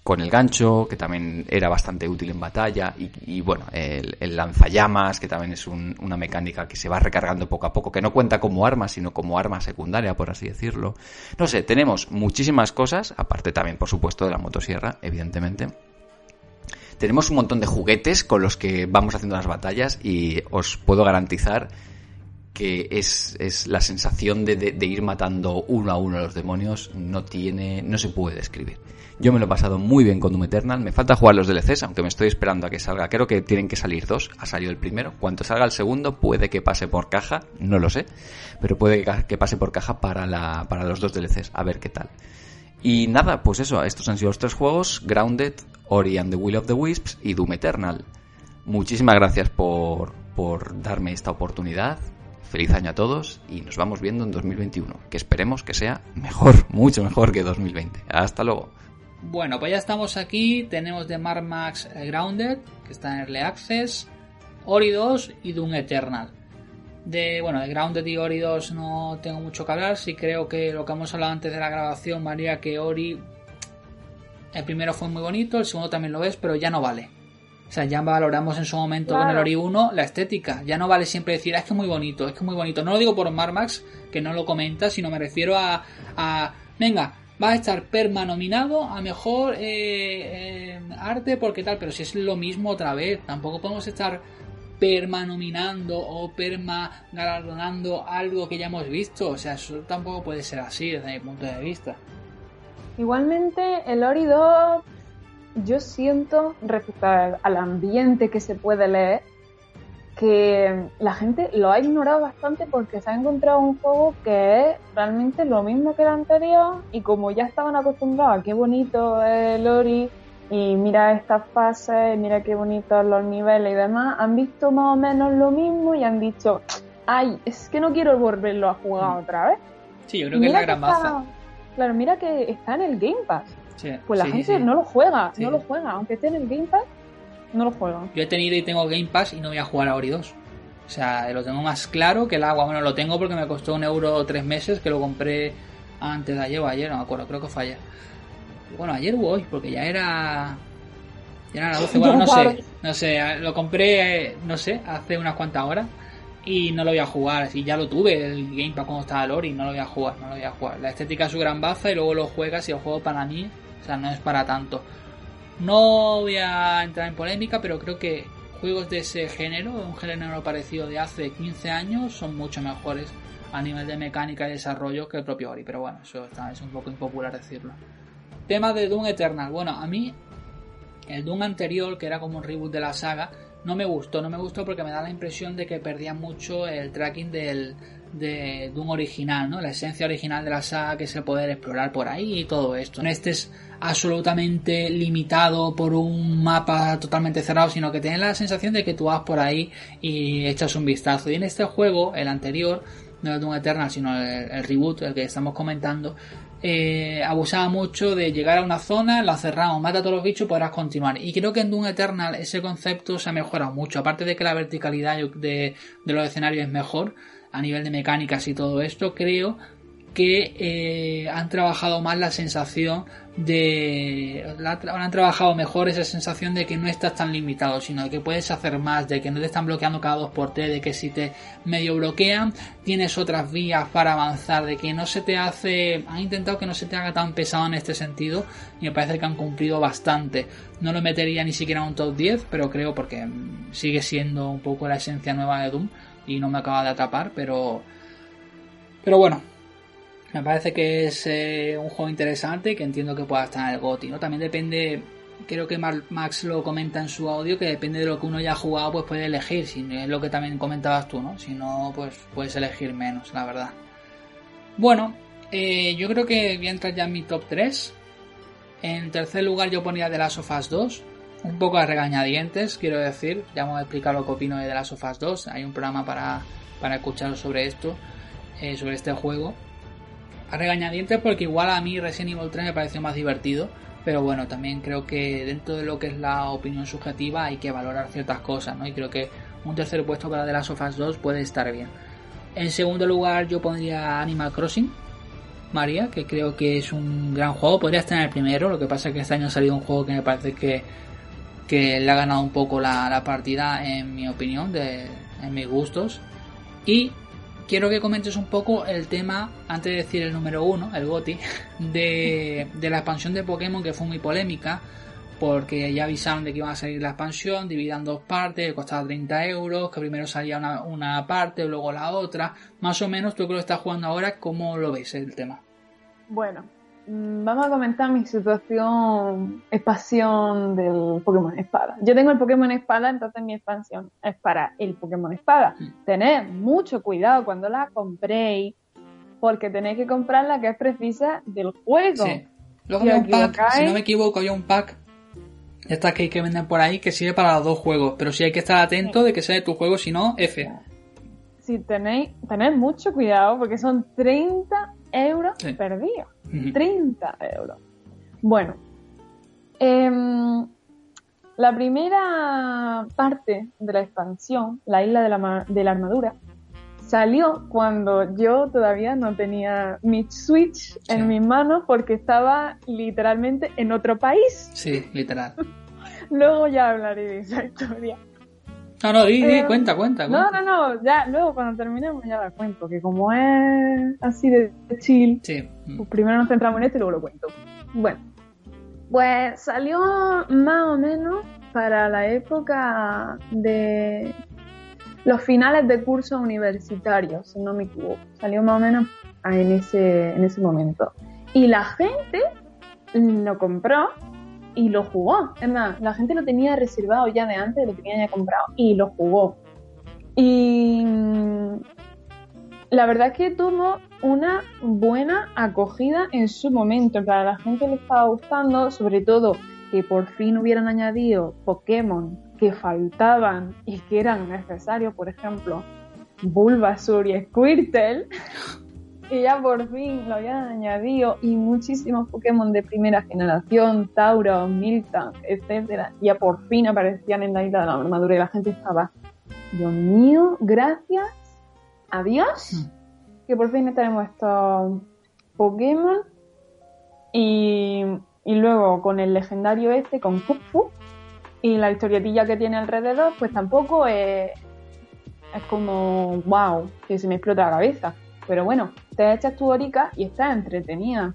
con el gancho, que también era bastante útil en batalla, y, bueno, el, lanzallamas, que también es una mecánica que se va recargando poco a poco, que no cuenta como arma, sino como arma secundaria, por así decirlo. No sé, tenemos muchísimas cosas, aparte también, por supuesto, de la motosierra, evidentemente. Tenemos un montón de juguetes con los que vamos haciendo las batallas y os puedo garantizar que es, es la sensación de, de, ir matando uno a uno a los demonios no tiene, no se puede describir. Yo me lo he pasado muy bien con Doom Eternal. Me falta jugar los DLCs, aunque me estoy esperando a que salga. Creo que tienen que salir dos. Ha salido el primero. Cuando salga el segundo, puede que pase por caja. No lo sé. Pero puede que pase por caja para, la, para los dos DLCs. A ver qué tal. Y nada, pues eso. Estos han sido los tres juegos. Grounded, Ori and the Will of the Wisps y Doom Eternal. Muchísimas gracias por, por darme esta oportunidad. Feliz año a todos y nos vamos viendo en 2021, que esperemos que sea mejor, *laughs* mucho mejor que 2020. Hasta luego. Bueno, pues ya estamos aquí. Tenemos de Mark Max eh, Grounded, que está en Early Access, Ori 2 y Doom Eternal. De, bueno, de Grounded y Ori 2 no tengo mucho que hablar. Sí creo que lo que hemos hablado antes de la grabación, María, que Ori. El primero fue muy bonito, el segundo también lo es, pero ya no vale. O sea, ya valoramos en su momento con el Ori 1 la estética. Ya no vale siempre decir, ah, es que es muy bonito, es que es muy bonito. No lo digo por Marmax, que no lo comenta, sino me refiero a, a venga, va a estar perma nominado a mejor eh, eh, arte porque tal, pero si es lo mismo otra vez, tampoco podemos estar perma nominando o perma galardonando algo que ya hemos visto, o sea, eso tampoco puede ser así desde mi punto de vista. Igualmente, el Ori 2, yo siento, respecto al ambiente que se puede leer, que la gente lo ha ignorado bastante porque se ha encontrado un juego que es realmente lo mismo que el anterior y como ya estaban acostumbrados a qué bonito es el Ori y mira estas fases, mira qué bonitos los niveles y demás, han visto más o menos lo mismo y han dicho, ay, es que no quiero volverlo a jugar otra vez. Sí, yo creo que es la gran baza. Claro, mira que está en el Game Pass. pues la gente no lo juega, no lo juega, aunque esté en el Game Pass, no lo juego. Yo he tenido y tengo Game Pass y no voy a jugar a Ori 2. O sea, lo tengo más claro que el agua. Bueno, lo tengo porque me costó un euro tres meses, que lo compré antes de ayer o ayer, no me acuerdo, creo que fue ayer. Bueno, ayer o hoy, porque ya era... Ya era las 12, bueno, no sé, no sé, lo compré, no sé, hace unas cuantas horas y no lo voy a jugar. Si ya lo tuve, el Game Pass cuando estaba el Ori, no lo voy a jugar, no lo voy a jugar. La estética es su gran baza y luego lo juegas y el juego para mí, o sea, no es para tanto. No voy a entrar en polémica, pero creo que juegos de ese género, un género parecido de hace 15 años, son mucho mejores a nivel de mecánica y desarrollo que el propio Ori, pero bueno, eso está, es un poco impopular decirlo. Tema de Doom Eternal. Bueno, a mí el Doom anterior, que era como un reboot de la saga, no me gustó, no me gustó porque me da la impresión de que perdía mucho el tracking del, de Doom original, ¿no? La esencia original de la saga, que es el poder explorar por ahí y todo esto. No estés absolutamente limitado por un mapa totalmente cerrado, sino que tienes la sensación de que tú vas por ahí y echas un vistazo. Y en este juego, el anterior, no el Doom Eternal, sino el, reboot, el que estamos comentando, eh, abusaba mucho de llegar a una zona, la cerramos, mata a todos los bichos y podrás continuar. Y creo que en Doom Eternal ese concepto se ha mejorado mucho. Aparte de que la verticalidad de, de los escenarios es mejor a nivel de mecánicas y todo esto, creo que eh, han trabajado más la sensación de han trabajado mejor esa sensación de que no estás tan limitado sino de que puedes hacer más de que no te están bloqueando cada dos por tres de que si te medio bloquean tienes otras vías para avanzar de que no se te hace han intentado que no se te haga tan pesado en este sentido y me parece que han cumplido bastante. No lo metería ni siquiera en un top 10 pero creo porque sigue siendo un poco la esencia nueva de Doom y no me acaba de atrapar pero pero bueno me parece que es eh, un juego interesante que entiendo que pueda estar en el GOTI, ¿no? También depende, creo que Max lo comenta en su audio, que depende de lo que uno haya jugado, pues puede elegir, si es lo que también comentabas tú, ¿no? Si no, pues puedes elegir menos, la verdad. Bueno, eh, yo creo que voy a entrar ya en mi top 3. En tercer lugar yo ponía The Last of Us 2. Un poco a regañadientes, quiero decir. Ya hemos explicado lo que opino de The Last of Us 2. Hay un programa para, para escuchar sobre esto, eh, sobre este juego a regañadientes porque igual a mí Resident Evil 3 me pareció más divertido. Pero bueno, también creo que dentro de lo que es la opinión subjetiva hay que valorar ciertas cosas, ¿no? Y creo que un tercer puesto para The Last of Us 2 puede estar bien. En segundo lugar yo pondría Animal Crossing, María, que creo que es un gran juego. Podría estar en el primero, lo que pasa es que este año ha salido un juego que me parece que, que le ha ganado un poco la, la partida, en mi opinión, de, en mis gustos. Y quiero que comentes un poco el tema, antes de decir el número uno, el GOTI, *laughs* de, la expansión de Pokémon que fue muy polémica, porque ya avisaron de que iba a salir la expansión, dividida en dos partes, que costaba 30 euros, que primero salía una, una parte, luego la otra. Más o menos, tú que lo estás jugando ahora, ¿cómo lo ves el tema? Bueno, vamos a comentar mi situación expansión del Pokémon Espada. Yo tengo el Pokémon Espada, entonces mi expansión es para el Pokémon Espada. Mm. Tened mucho cuidado cuando la compréis, porque tenéis que comprar la que es precisa del juego. Sí. Luego si, un pack, si no me equivoco, hay un pack estas que hay que vender por ahí que sirve para los dos juegos, pero sí hay que estar atento de que sea de tu juego, si no, F. Si tenéis, tened mucho cuidado porque son 30 euros perdidos. 30 euros. Bueno, em, la primera parte de la expansión, la isla de la, de la armadura, salió cuando yo todavía no tenía mi Switch en mis manos porque estaba literalmente en otro país. Sí, literal. *laughs* Luego ya hablaré de esa historia. No, no, di, di, cuenta, cuenta, No, no, no, ya, luego cuando terminemos ya la cuento, que como es así de chill, pues primero nos centramos en esto y luego lo cuento. Bueno, pues salió más o menos para la época de los finales de curso universitarios, si no me equivoco. Salió más o menos en ese, en ese momento. Y la gente lo compró y lo jugó. Es más, la gente lo tenía reservado ya de antes, lo tenía ya comprado y lo jugó. Y mm, la verdad es que tuvo una buena acogida en su momento. Para la gente le estaba gustando, sobre todo que por fin hubieran añadido Pokémon que faltaban y que eran necesarios, por ejemplo, Bulbasaur y Squirtle. *laughs* que ya por fin lo habían añadido y muchísimos Pokémon de primera generación, Tauro, Milton, etcétera, ya por fin aparecían en la isla de la armadura y la gente estaba, Dios mío, gracias a Dios, hmm. que por fin tenemos estos Pokémon y, y luego con el legendario este, con Kung y la historietilla que tiene alrededor, pues tampoco es, es como, wow, que se me explota la cabeza. Pero bueno, te echas tu horica y estás entretenida.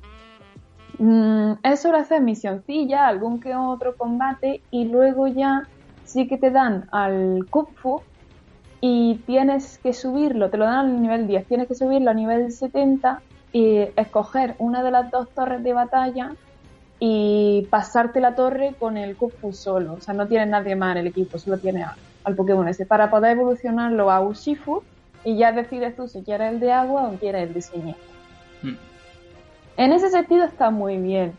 Mm, hora de hacer misioncilla, algún que otro combate y luego ya sí que te dan al Kung y tienes que subirlo, te lo dan al nivel 10, tienes que subirlo a nivel 70 y escoger una de las dos torres de batalla y pasarte la torre con el Kung solo. O sea, no tienes nadie más en el equipo, solo tienes al Pokémon ese. Para poder evolucionarlo a Urshifu y ya decides tú si quieres el de agua o quieres el de siniestro. Hmm. En ese sentido está muy bien.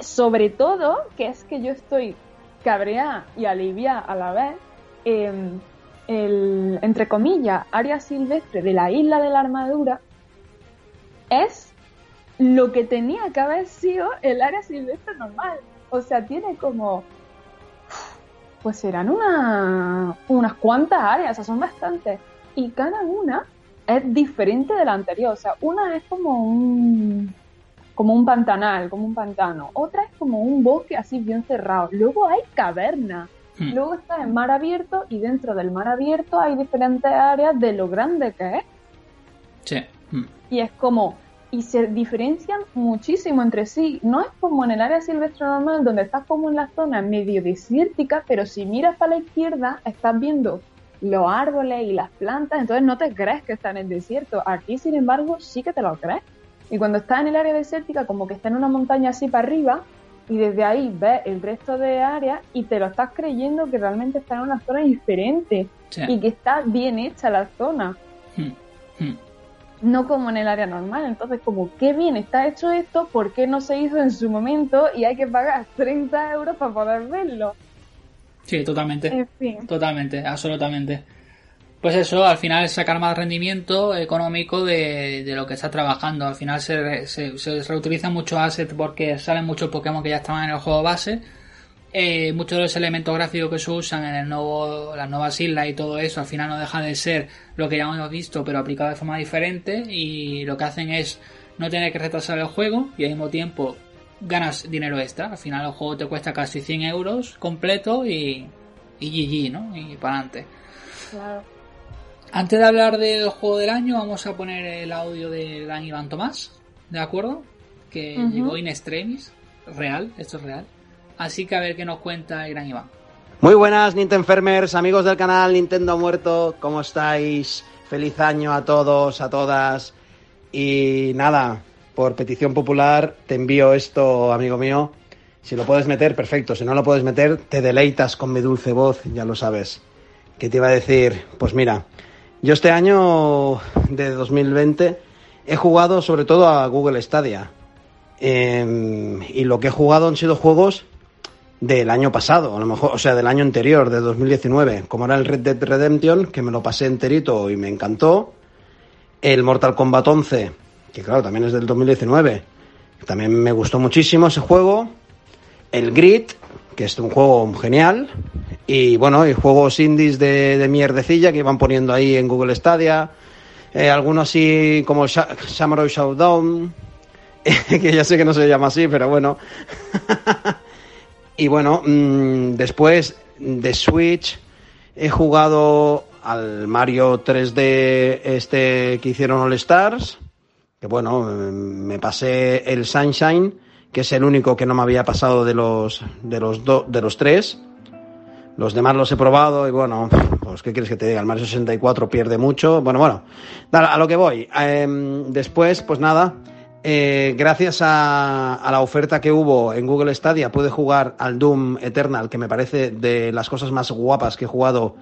Sobre todo, que es que yo estoy cabreada y aliviada a la vez, em, el, entre comillas, área silvestre de la isla de la armadura es lo que tenía que haber sido el área silvestre normal. O sea, tiene como pues serán una, unas cuantas áreas, o sea, son bastantes y cada una es diferente de la anterior. O sea, una es como un como un pantanal, como un pantano. Otra es como un bosque así bien cerrado. Luego hay cavernas. Hmm. Luego está el mar abierto y dentro del mar abierto hay diferentes áreas de lo grande que es. Sí. Hmm. Y es como, y se diferencian muchísimo entre sí. No es como en el área silvestre normal donde estás como en la zona medio desértica, pero si miras para la izquierda estás viendo los árboles y las plantas, entonces no te crees que está en el desierto. Aquí, sin embargo, sí que te lo crees. Y cuando estás en el área desértica, como que está en una montaña así para arriba, y desde ahí ves el resto de áreas y te lo estás creyendo que realmente está en una zona diferente y que está bien hecha la zona. Hmm, hmm. No como en el área normal. Entonces, como qué bien está hecho esto, ¿por qué no se hizo en su momento y hay que pagar 30 euros para poder verlo? Sí, totalmente. Totalmente, absolutamente. Pues eso, al final es sacar más rendimiento económico de, lo que está trabajando. Al final se, se, se reutiliza mucho asset porque salen muchos Pokémon que ya estaban en el juego base. Eh, muchos de los elementos gráficos que se usan en el nuevo, las nuevas islas y todo eso, al final no deja de ser lo que ya hemos visto, pero aplicado de forma diferente. Y lo que hacen es no tener que retrasar el juego y al mismo tiempo ganas dinero extra. Al final el juego te cuesta casi 100 euros completo y, y GG, ¿no? Y para adelante. Antes de hablar del juego del año, vamos a poner el audio de Dan Iván Tomás, ¿de acuerdo? Que llegó in extremis, real, esto es real. Así que a ver qué nos cuenta el gran Iván. Muy buenas, Nintenfermers, amigos del canal Nintendo Muerto, ¿cómo estáis? Feliz año a todos, a todas. Y nada, por petición popular, te envío esto, amigo mío. Si lo puedes meter, perfecto. Si no lo puedes meter, te deleitas con mi dulce voz, ya lo sabes. ¿Qué te iba a decir? Pues mira, yo este año de 2020 he jugado sobre todo a Google Stadia. Em, y lo que he jugado han sido juegos del año pasado, o sea, del año anterior, de 2019, como era el Red Dead Redemption, que me lo pasé enterito y me encantó. El Mortal Kombat 11, que claro, también es del 2019. También me gustó muchísimo ese juego. El Grid, que es un juego genial. Y bueno, y juegos indies de, de mierdecilla que iban poniendo ahí en Google Stadia. Eh, algunos así como Samurai Showdown, *laughs* que ya sé que no se llama así, pero bueno. *laughs* y bueno, mm, después de Switch he jugado al Mario 3D este que hicieron All Stars que bueno, me pasé el Sunshine, que es el único que no me había pasado de los, de los, de los tres. Los demás los he probado y bueno, pues ¿qué quieres que te diga? El Mario 64 pierde mucho. Bueno, bueno, a lo que voy. Em, después, pues nada, eh, gracias a, la oferta que hubo en Google Stadia pude jugar al Doom Eternal, que me parece de las cosas más guapas que he jugado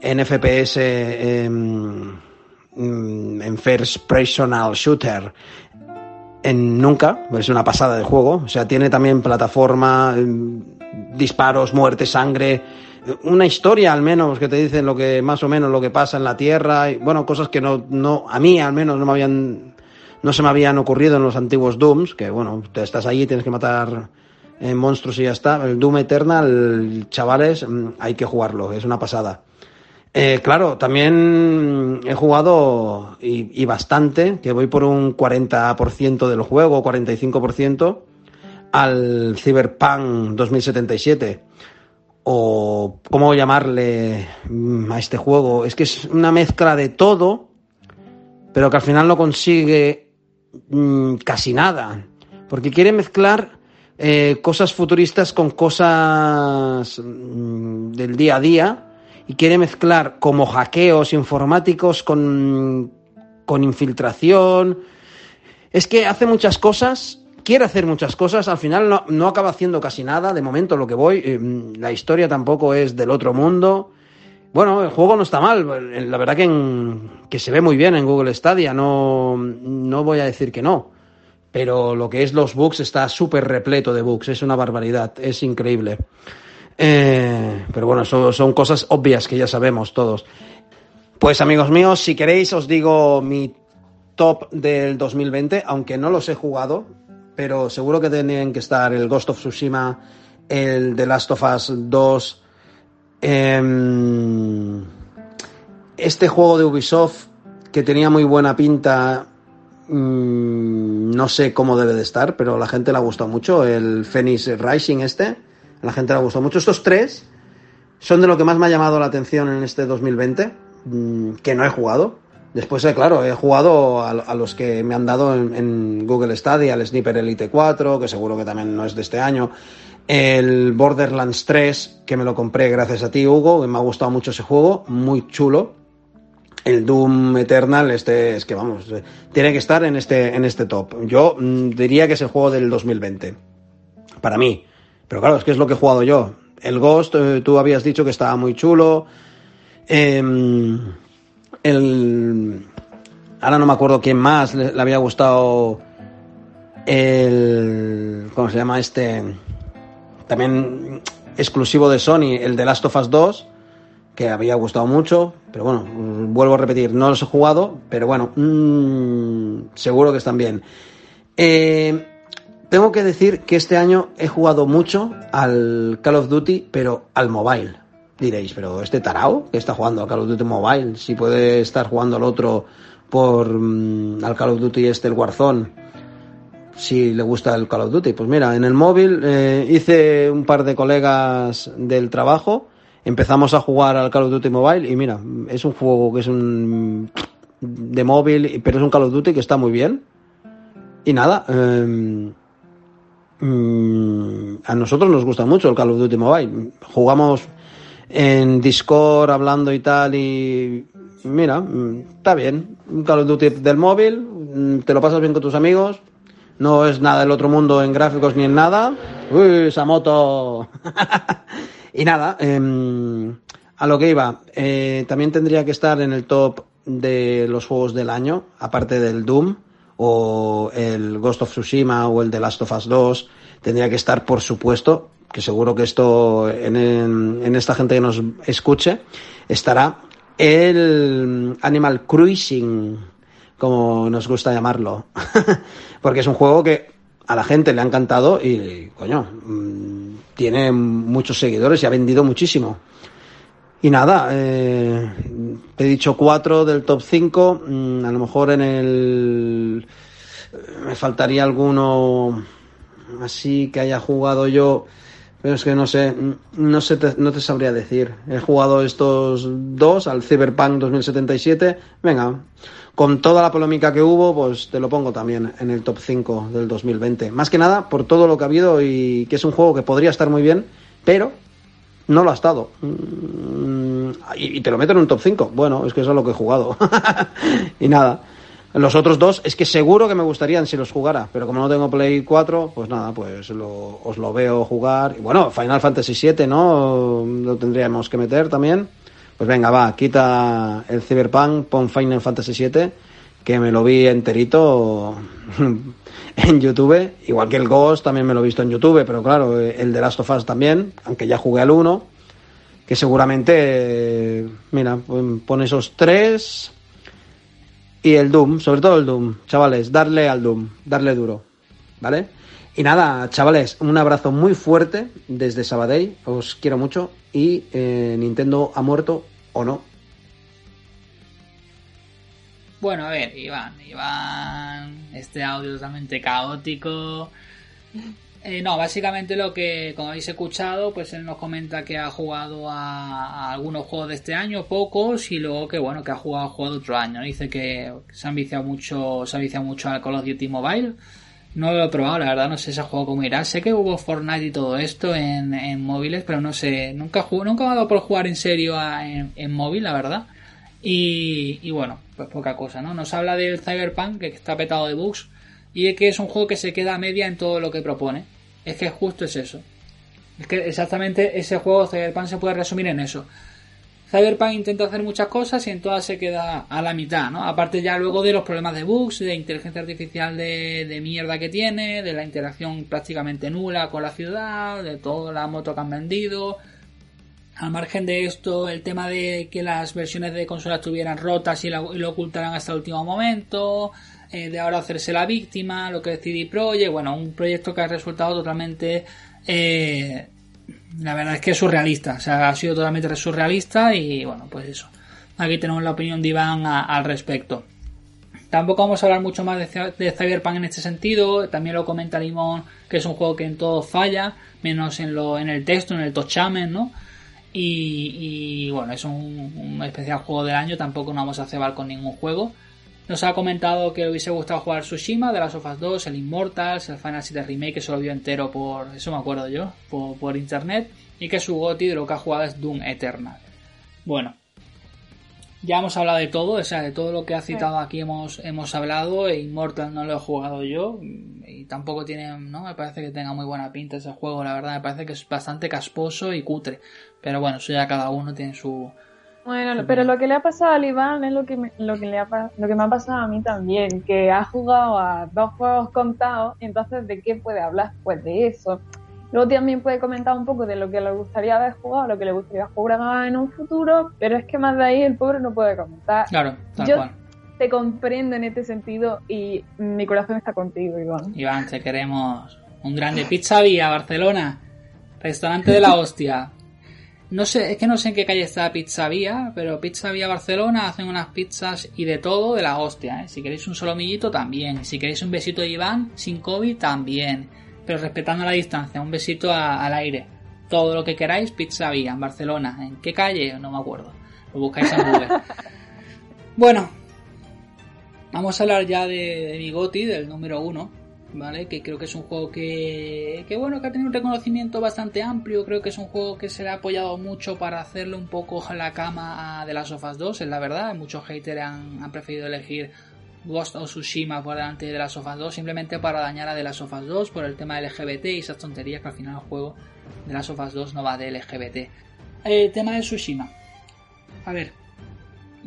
en FPS. Em, en First Personal Shooter en nunca, es una pasada de juego. O sea, tiene también plataforma, mm, disparos, muerte, sangre, una historia al menos que te dicen lo que más o menos lo que pasa en la Tierra, bueno, cosas que no, no, a mí al menos no me habían, no se me habían ocurrido en los antiguos Dooms, que bueno, te estás allí, tienes que matar eh, monstruos y ya está. El Doom Eternal, chavales, mm, hay que jugarlo, es una pasada. Eh, claro, también he jugado y, bastante, que voy por un 40% del juego, 45%, al Cyberpunk 2077. O cómo llamarle mm, a este juego. Es que es una mezcla de todo, pero que al final no consigue mm, casi nada. Porque quiere mezclar eh, cosas futuristas con cosas mm, del día a día y quiere mezclar como hackeos informáticos con, con infiltración. Es que hace muchas cosas, quiere hacer muchas cosas, al final no, no acaba haciendo casi nada, de momento lo que voy, eh, la historia tampoco es del otro mundo. Bueno, el juego no está mal, la verdad que, que se ve muy bien en Google Stadia, no, no voy a decir que no, pero lo que es los bugs está súper repleto de bugs, es una barbaridad, es increíble. Eh, pero bueno, son, cosas obvias que ya sabemos todos. Pues amigos míos, si queréis os digo mi top del 2020, aunque no los he jugado, pero seguro que tienen que estar el Ghost of Tsushima, el The Last of Us 2, em, este juego de Ubisoft que tenía muy buena pinta, mm, no sé cómo debe de estar, pero la gente le ha gustado mucho, el Phoenix Rising este, la gente le ha gustado mucho. Estos tres son de lo que más me ha llamado la atención en este 2020 Mm, que no he jugado. Después, eh, claro, he jugado a, los que me han dado en, Google Stadia, el Sniper Elite 4, que seguro que también no es de este año, el Borderlands 3, que me lo compré gracias a ti, Hugo, que me ha gustado mucho ese juego, muy chulo. El Doom Eternal, este es que vamos, eh, tiene que estar en este, en este top. Yo mm, diría que es el juego del 2020, para mí. Pero claro, es que es lo que he jugado yo. El Ghost, eh, tú habías dicho que estaba muy chulo. Em, el, ahora no me acuerdo quién más le, había gustado el. ¿Cómo se llama este? También exclusivo de Sony, el de Last of Us 2, que había gustado mucho, pero bueno, vuelvo a repetir, no los he jugado, pero bueno, mmm, seguro que están bien. Eh, tengo que decir que este año he jugado mucho al Call of Duty, pero al mobile. Diréis, pero este tarao que está jugando al Call of Duty Mobile, si puede estar jugando al otro por mm, al Call of Duty este el Warzone, si le gusta el Call of Duty. Pues mira, en el móvil eh, hice un par de colegas del trabajo, empezamos a jugar al Call of Duty Mobile y mira, es un juego que es un de móvil, pero es un Call of Duty que está muy bien. Y nada, em, mm, a nosotros nos gusta mucho el Call of Duty Mobile. Jugamos en Discord hablando y tal y mira, mm, está bien. Un Call of Duty del móvil, mm, te lo pasas bien con tus amigos, no es nada del otro mundo en gráficos ni en nada. Uy, esa moto. *laughs* y nada, em, a lo que iba, eh, también tendría que estar en el top de los juegos del año, aparte del Doom o el Ghost of Tsushima o el The Last of Us 2, tendría que estar, por supuesto, que seguro que esto en, esta gente que nos escuche estará el Animal Cruising, como nos gusta llamarlo, *laughs* porque es un juego que a la gente le ha encantado y, coño, mm, tiene muchos seguidores y ha vendido muchísimo. Y nada, eh, he dicho cuatro del top 5, mm, a lo mejor en el... me faltaría alguno así que haya jugado yo pero es que no sé, no, sé no te sabría decir. He jugado estos dos al Cyberpunk 2077. Venga, con toda la polémica que hubo, pues te lo pongo también en el top 5 del 2020. Más que nada por todo lo que ha habido y que es un juego que podría estar muy bien, pero no lo ha estado. Mm, y te lo meto en un top 5. Bueno, es que eso es lo que he jugado. *laughs* y nada. Los otros dos es que seguro que me gustarían si los jugara, pero como no tengo Play 4, pues nada, pues os lo veo jugar. Y bueno, Final Fantasy VII, ¿no? Lo tendríamos que meter también. Pues venga, va, quita el Cyberpunk, pon Final Fantasy VII, que me lo vi enterito *laughs* *laughs* en YouTube. Igual que el Ghost también me lo he visto en YouTube, pero claro, el de Last of Us también, aunque ya jugué al 1, que seguramente, mira, pon esos tres y el Doom, sobre todo el Doom, chavales, darle al Doom, darle duro, ¿vale? Y nada, chavales, un abrazo muy fuerte desde Sabadell, os quiero mucho y eh, Nintendo ha muerto o no. Bueno, a ver, Iván, Iván, este audio totalmente caótico. Eh, no, básicamente lo que, como habéis escuchado, pues él nos comenta que ha jugado a, algunos juegos de este año, pocos, y luego que bueno, que ha jugado de otro año. Dice que se ha viciado mucho, se ha viciado mucho al Call of Duty Mobile, No lo he probado, la verdad, no sé ese juego cómo irá. Sé que hubo Fortnite y todo esto en, en móviles, pero no sé, nunca, nunca me ha dado por jugar en serio en, móvil, la verdad. Y, bueno, pues poca cosa, ¿no? Nos habla del Cyberpunk, que está petado de bugs, y es que es un juego que se queda a media en todo lo que propone. Es que justo es eso. Es que exactamente ese juego Cyberpunk se puede resumir en eso. Cyberpunk intenta hacer muchas cosas y en todas se queda a la mitad, ¿no? Aparte ya luego de los problemas de bugs, de inteligencia artificial de, de mierda que tiene, de la interacción prácticamente nula con la ciudad, de toda la moto que han vendido. Al margen de esto, el tema de que las versiones de consola estuvieran rotas y, lo ocultaran hasta el último momento, eh, de ahora hacerse la víctima, lo que es CD Projekt, bueno, un proyecto que ha resultado totalmente eh, la verdad es que es surrealista, o sea, ha sido totalmente surrealista y bueno, pues eso. Aquí tenemos la opinión de Iván al respecto. Tampoco vamos a hablar mucho más de, Cyberpunk en este sentido. También lo comenta Limón, que es un juego que en todo falla, menos en, lo, en el texto, en el tochamen, ¿no? Y, bueno, es un, especial juego del año. Tampoco nos vamos a cebar con ningún juego. Nos ha comentado que le hubiese gustado jugar Tsushima, de las Sofas 2, el Immortals, el Final Fantasy Remake, que se vio entero por, eso me acuerdo yo, por, internet, y que su goti de lo que ha jugado es Doom Eternal. Bueno, ya hemos hablado de todo, o sea, de todo lo que ha citado aquí hemos, hemos hablado, e Immortal no lo he jugado yo, y tampoco tiene, no me parece que tenga muy buena pinta ese juego, la verdad, me parece que es bastante casposo y cutre, pero bueno, eso ya cada uno tiene su, bueno, pero lo que le ha pasado al Iván es lo que, me, lo, que le ha, lo que me ha pasado a mí también, que ha jugado a dos juegos contados, entonces ¿de qué puede hablar? Pues de eso. Luego también puede comentar un poco de lo que le gustaría haber jugado, lo que le gustaría jugar en un futuro, pero es que más de ahí el pobre no puede comentar. Claro, tal Yo te comprendo en este sentido y mi corazón está contigo, Iván. Iván, te queremos. Un grande Pizza Vía, Barcelona. Restaurante de la *laughs* hostia. No sé, es que no sé en qué calle está Pizza Vía, pero Pizza Vía Barcelona hacen unas pizzas y de todo de la hostia, ¿eh? Si queréis un solomillito, también. Si queréis un besito de Iván, sin COVID, también. Pero respetando la distancia, un besito al aire. Todo lo que queráis, Pizza Vía, en Barcelona. ¿En qué calle? No me acuerdo. Lo buscáis en Google. *laughs* bueno, vamos a hablar ya de, de Bigoti, del número uno ¿vale? Que creo que es un juego que, que, bueno, que ha tenido un reconocimiento bastante amplio. Creo que es un juego que se le ha apoyado mucho para hacerle un poco la cama a de las Sofas 2, es la verdad. Muchos haters han, han preferido elegir Ghost of Tsushima por delante de las Sofas 2 simplemente para dañar a de las Sofas 2 por el tema LGBT y esas tonterías que al final el juego de las Sofas 2 no va de LGBT. El tema de Tsushima. A ver,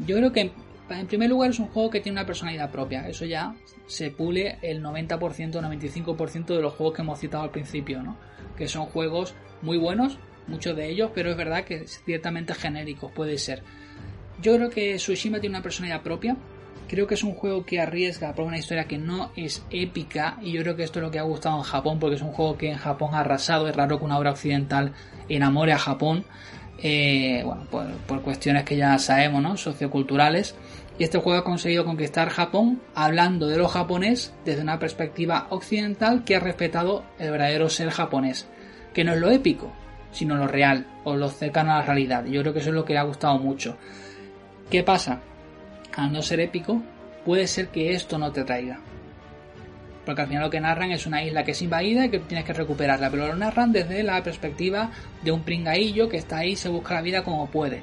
yo creo que en primer lugar es un juego que tiene una personalidad propia. Eso ya se pule el 90%, 95% de los juegos que hemos citado al principio, ¿no? Que son juegos muy buenos, muchos de ellos, pero es verdad que ciertamente genéricos, puede ser. Yo creo que Tsushima tiene una personalidad propia. Creo que es un juego que arriesga por una historia que no es épica y yo creo que esto es lo que ha gustado en Japón porque es un juego que en Japón ha arrasado. Es raro que una obra occidental enamore a Japón. Eh, bueno, por, por, cuestiones que ya sabemos, ¿no? Socioculturales. Y este juego ha conseguido conquistar Japón hablando de lo japonés desde una perspectiva occidental que ha respetado el verdadero ser japonés, que no es lo épico, sino lo real o lo cercano a la realidad. Yo creo que eso es lo que le ha gustado mucho. ¿Qué pasa? Al no ser épico, puede ser que esto no te traiga. Porque al final lo que narran es una isla que es invadida y que tienes que recuperarla, pero lo narran desde la perspectiva de un pringaillo que está ahí y se busca la vida como puede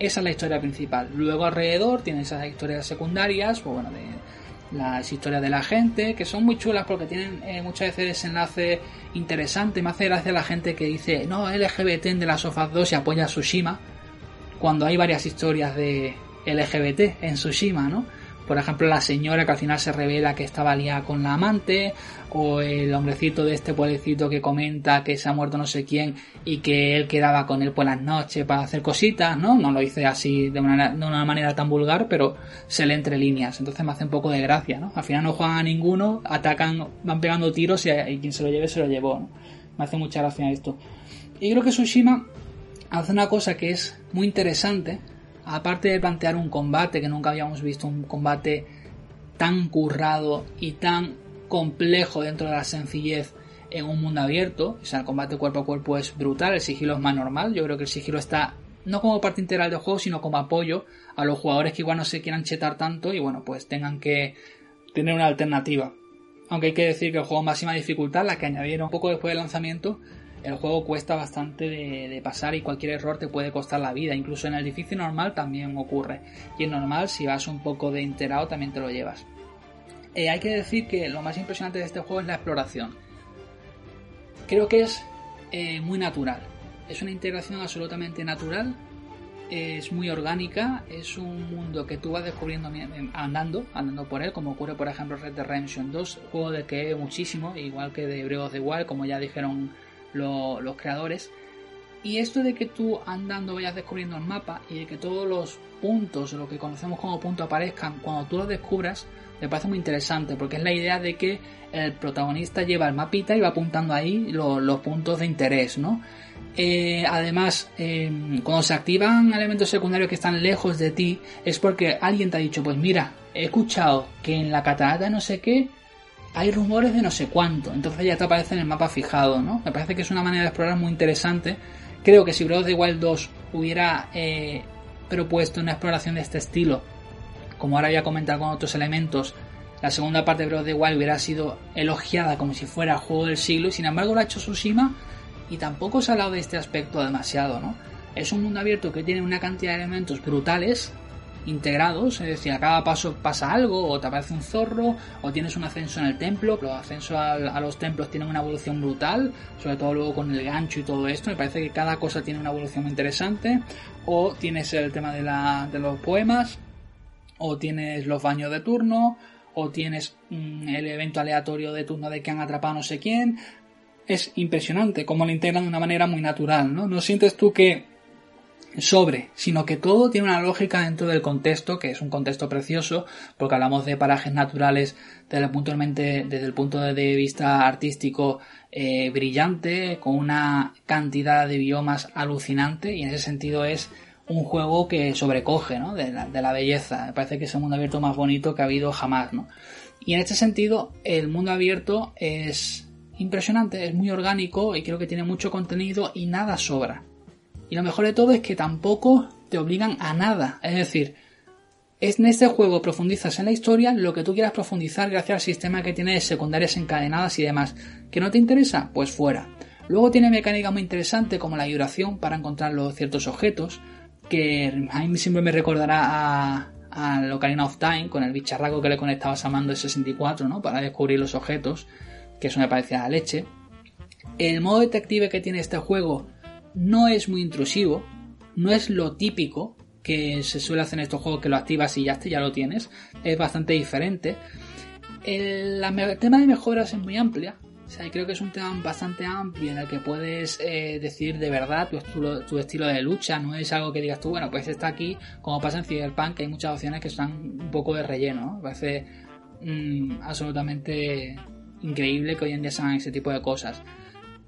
esa es la historia principal. Luego alrededor tiene esas historias secundarias, pues bueno, de las historias de la gente, que son muy chulas porque tienen eh, muchas veces desenlace interesante. Me hace gracia la gente que dice, no, LGBT en de las Sofas 2 y apoya a Tsushima, cuando hay varias historias de LGBT en Tsushima, ¿no? Por ejemplo, la señora que al final se revela que estaba liada con la amante, o el hombrecito de este pueblecito que comenta que se ha muerto no sé quién y que él quedaba con él por las noches para hacer cositas, ¿no? No lo dice así de una, de una manera tan vulgar, pero se lee entre líneas. Entonces me hace un poco de gracia, ¿no? Al final no juegan a ninguno, atacan, van pegando tiros y, quien se lo lleve se lo llevó, ¿no? Me hace mucha gracia esto. Y creo que Tsushima hace una cosa que es muy interesante, aparte de plantear un combate que nunca habíamos visto, un combate tan currado y tan complejo dentro de la sencillez en un mundo abierto, o sea, el combate cuerpo a cuerpo es brutal, el sigilo es más normal, yo creo que el sigilo está no como parte integral del juego, sino como apoyo a los jugadores que igual no se quieran chetar tanto y bueno, pues tengan que tener una alternativa. Aunque hay que decir que el juego máxima dificultad, la que añadieron poco después del lanzamiento, el juego cuesta bastante de, pasar y cualquier error te puede costar la vida. Incluso en el difícil normal también ocurre. Y en normal, si vas un poco de enterado, también te lo llevas. Eh, hay que decir que lo más impresionante de este juego es la exploración. Creo que es eh, muy natural. Es una integración absolutamente natural. Es muy orgánica. Es un mundo que tú vas descubriendo andando, andando por él, como ocurre por ejemplo Red Dead Redemption 2, juego de que muchísimo, igual que de Breath of the Wild, como ya dijeron los creadores. Y esto de que tú andando vayas descubriendo el mapa y de que todos los puntos, lo que conocemos como puntos, aparezcan cuando tú los descubras, me parece muy interesante porque es la idea de que el protagonista lleva el mapita y va apuntando ahí los, puntos de interés, ¿no? Eh, además, em, cuando se activan elementos secundarios que están lejos de ti, es porque alguien te ha dicho, pues mira, he escuchado que en la catarata no sé qué hay rumores de no sé cuánto, entonces ya te aparece en el mapa fijado, ¿no? Me parece que es una manera de explorar muy interesante. Creo que si Breath of the Wild 2 hubiera eh, propuesto una exploración de este estilo, como ahora ya comentado con otros elementos, la segunda parte de Breath of the Wild hubiera sido elogiada como si fuera juego del siglo, y sin embargo lo ha hecho Tsushima y tampoco se ha hablado de este aspecto demasiado, ¿no? Es un mundo abierto que tiene una cantidad de elementos brutales integrados, es decir, a cada paso pasa algo, o te aparece un zorro, o tienes un ascenso en el templo, los ascensos a, los templos tienen una evolución brutal, sobre todo luego con el gancho y todo esto, me parece que cada cosa tiene una evolución interesante, o tienes el tema de, la, de los poemas, o tienes los baños de turno, o tienes mm, el evento aleatorio de turno de que han atrapado no sé quién, es impresionante cómo lo integran de una manera muy natural, ¿no? ¿No sientes tú que sobre, sino que todo tiene una lógica dentro del contexto, que es un contexto precioso, porque hablamos de parajes naturales desde el punto, de vista artístico eh, brillante, con una cantidad de biomas alucinante, y en ese sentido es un juego que sobrecoge, ¿no? De la, belleza. Me parece que es el mundo abierto más bonito que ha habido jamás, ¿no? Y en este sentido, el mundo abierto es impresionante, es muy orgánico y creo que tiene mucho contenido y nada sobra. Y lo mejor de todo es que tampoco te obligan a nada. Es decir, es en este juego profundizas en la historia lo que tú quieras profundizar gracias al sistema que tiene de secundarias encadenadas y demás. ¿Que no te interesa? Pues fuera. Luego tiene mecánica muy interesante como la vibración para encontrar los ciertos objetos, que a mí siempre me recordará a, a Ocarina of Time con el bicharraco que le conectabas a mando de 64, ¿no? Para descubrir los objetos, que eso me parecía la leche. El modo detective que tiene este juego no es muy intrusivo, no es lo típico que se suele hacer en estos juegos que lo activas y ya, ya lo tienes, es bastante diferente. El, tema de mejoras es muy amplia, o sea, creo que es un tema bastante amplio en el que puedes eh, decir de verdad tu estilo, tu estilo de lucha, no es algo que digas tú, bueno, pues está aquí, como pasa en Cyberpunk, que hay muchas opciones que están un poco de relleno, me parece mm, absolutamente increíble que hoy en día se hagan ese tipo de cosas.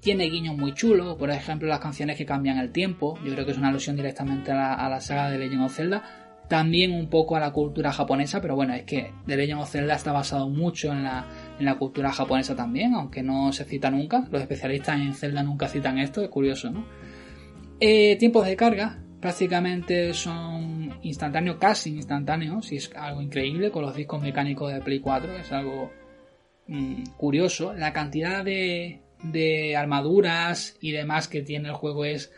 Tiene guiños muy chulos, por ejemplo las canciones que cambian el tiempo, yo creo que es una alusión directamente a la, saga de Legend of Zelda, también un poco a la cultura japonesa, pero bueno, es que The Legend of Zelda está basado mucho en la, en la cultura japonesa también, aunque no se cita nunca, los especialistas en Zelda nunca citan esto, es curioso, ¿no? Eh, tiempos de carga, prácticamente son instantáneos, casi instantáneos, y es algo increíble con los discos mecánicos de Play 4, es algo mm, curioso. La cantidad de, de armaduras y demás que tiene el juego es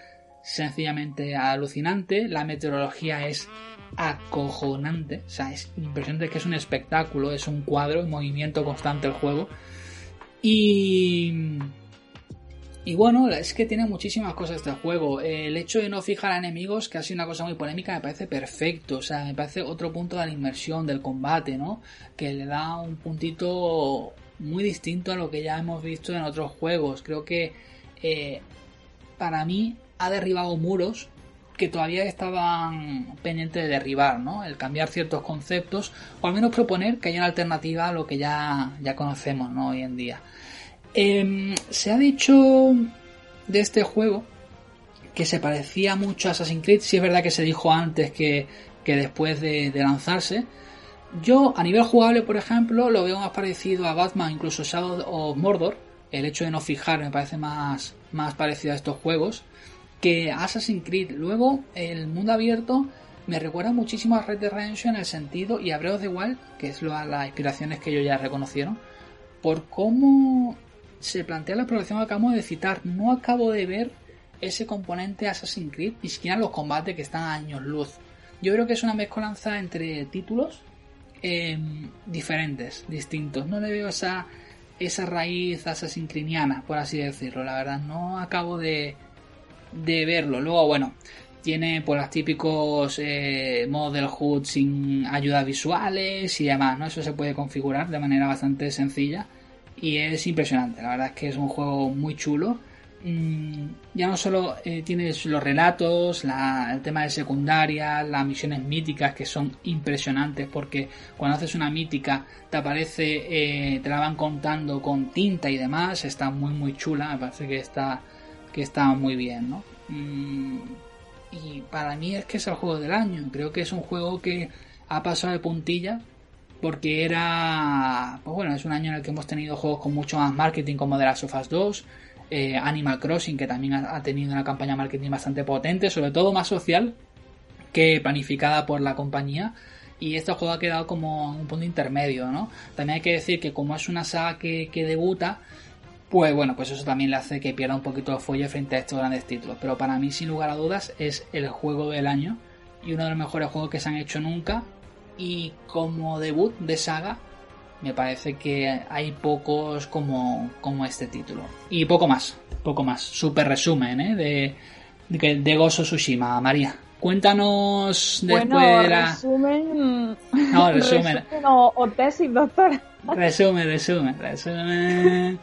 sencillamente alucinante. La meteorología es acojonante. O sea, es impresionante que es un espectáculo, es un cuadro en movimiento constante el juego. Y. Y bueno, es que tiene muchísimas cosas este juego. El hecho de no fijar a enemigos, que ha sido una cosa muy polémica, me parece perfecto. O sea, me parece otro punto de la inmersión, del combate, ¿no? Que le da un puntito muy distinto a lo que ya hemos visto en otros juegos. Creo que eh, para mí ha derribado muros que todavía estaban pendientes de derribar, ¿no? El cambiar ciertos conceptos o al menos proponer que haya una alternativa a lo que ya, ya conocemos, ¿no? Hoy en día. Em, se ha dicho de este juego que se parecía mucho a Assassin's Creed. Si es verdad que se dijo antes que, que después de, de lanzarse. Yo, a nivel jugable, por ejemplo, lo veo más parecido a Batman, incluso Shadow of Mordor. El hecho de no fijar me parece más, más parecido a estos juegos que Assassin's Creed. Luego, el mundo abierto me recuerda muchísimo a Red Dead Redemption en el sentido, y a Breath of the Wild, que es lo, las inspiraciones que ellos ya reconocieron, por cómo se plantea la exploración que acabamos de citar. No acabo de ver ese componente Assassin's Creed, ni siquiera los combates que están a años luz. Yo creo que es una mezcolanza entre títulos em, diferentes, distintos. No le veo esa, esa raíz Assassin's Creediana, por así decirlo. La verdad, no acabo de, de verlo. Luego, bueno, tiene pues los típicos eh, modos del HUD sin ayudas visuales y demás, ¿no? Eso se puede configurar de manera bastante sencilla y es impresionante. La verdad es que es un juego muy chulo. Mm, ya no solo eh, tienes los relatos, el tema de secundaria, las misiones míticas que son impresionantes porque cuando haces una mítica te aparece, eh, te la van contando con tinta y demás, está muy muy chula, me parece que está, que está muy bien, ¿no? Mm, y para mí es que es el juego del año. Creo que es un juego que ha pasado de puntilla porque era, pues bueno, es un año en el que hemos tenido juegos con mucho más marketing como The Last of Us 2, eh, Animal Crossing que también ha, tenido una campaña marketing bastante potente, sobre todo más social que planificada por la compañía. Y este juego ha quedado como un punto intermedio, ¿no? También hay que decir que como es una saga que, que debuta, pues bueno, pues eso también le hace que pierda un poquito de fuelle frente a estos grandes títulos. Pero para mí, sin lugar a dudas, es el juego del año y uno de los mejores juegos que se han hecho nunca. Y como debut de saga, me parece que hay pocos como, como este título. Y poco más, poco más. Super resumen ¿eh? de, de, de Gozo Tsushima, María. Cuéntanos después de la. Resumen. *laughs* No, *laughs* resumen. o, o tesis, doctora. Resumen, resumen, resumen.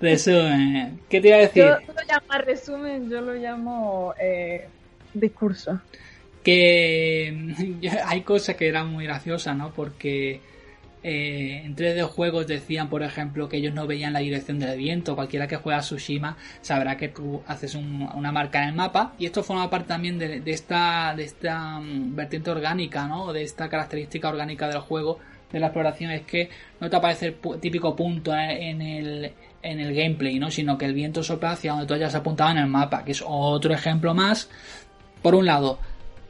Resumen. ¿Qué te iba a decir? Yo lo llamo resumen, yo lo llamo eh, discurso. Que *laughs* hay cosas que eran muy graciosas, ¿no? Porque eh, en 3D juegos decían, por ejemplo, que ellos no veían la dirección del viento. Cualquiera que juega a Tsushima sabrá que tú haces una marca en el mapa. Y esto forma parte también de, esta, de esta mm, vertiente orgánica, ¿no? De esta característica orgánica del juego, de la exploración, es que no te aparece el típico punto en el, en el gameplay, ¿no? Sino que el viento sopla hacia donde tú hayas apuntado en el mapa, que es otro ejemplo más, por un lado,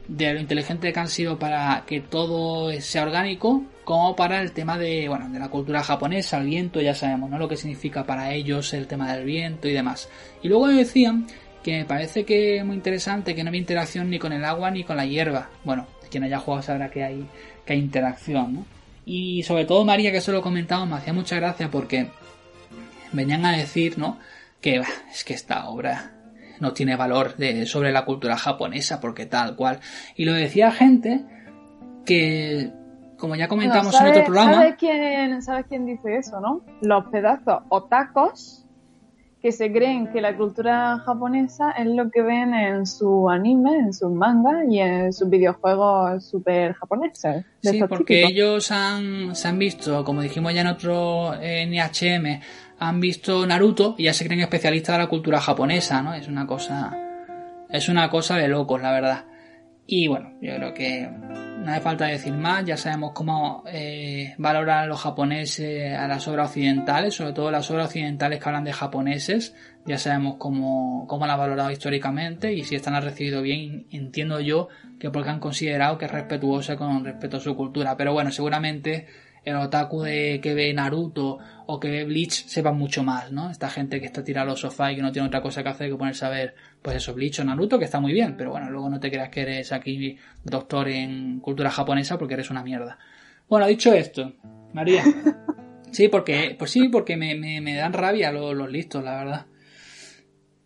de lo inteligente que han sido para que todo sea orgánico, como para el tema de, bueno, de la cultura japonesa, el viento, ya sabemos, ¿no? Lo que significa para ellos el tema del viento y demás. Y luego decían que me parece que es muy interesante que no hay interacción ni con el agua ni con la hierba. Bueno, quien haya jugado sabrá que hay, que hay interacción, ¿no? Y sobre todo María, que eso lo he comentado, me hacía mucha gracia porque venían a decir, ¿no? Que es que esta obra no tiene valor de, sobre la cultura japonesa porque tal cual. Y lo decía gente que, como ya comentamos en otro programa... ¿sabes quién, ¿Sabes quién dice eso, no? Los pedazos otacos que se creen que la cultura japonesa es lo que ven en su anime, en sus mangas y en sus videojuegos super japoneses. Sí, porque ellos han, se han visto, como dijimos ya en otro NHM, han visto Naruto y ya se creen especialistas de la cultura japonesa, ¿no? Es una cosa. Es una cosa de locos, la verdad. Y bueno, yo creo que no hace falta decir más, ya sabemos cómo eh, valoran los japoneses a las obras occidentales, sobre todo las obras occidentales que hablan de japoneses, ya sabemos cómo, cómo la han valorado históricamente y si están han recibido bien, entiendo yo que porque han considerado que es respetuosa con respecto a su cultura. Pero bueno, seguramente el otaku de que ve Naruto o que ve Bleach sepa mucho más, ¿no? Esta gente que está tirada a los sofás y que no tiene otra cosa que hacer que ponerse a ver, pues eso, Bleach o Naruto, que está muy bien, pero bueno, luego no te creas que eres aquí doctor en cultura japonesa porque eres una mierda. Bueno, dicho esto, María. *laughs* Sí, porque, pues sí, porque me, me, dan rabia los, listos, la verdad.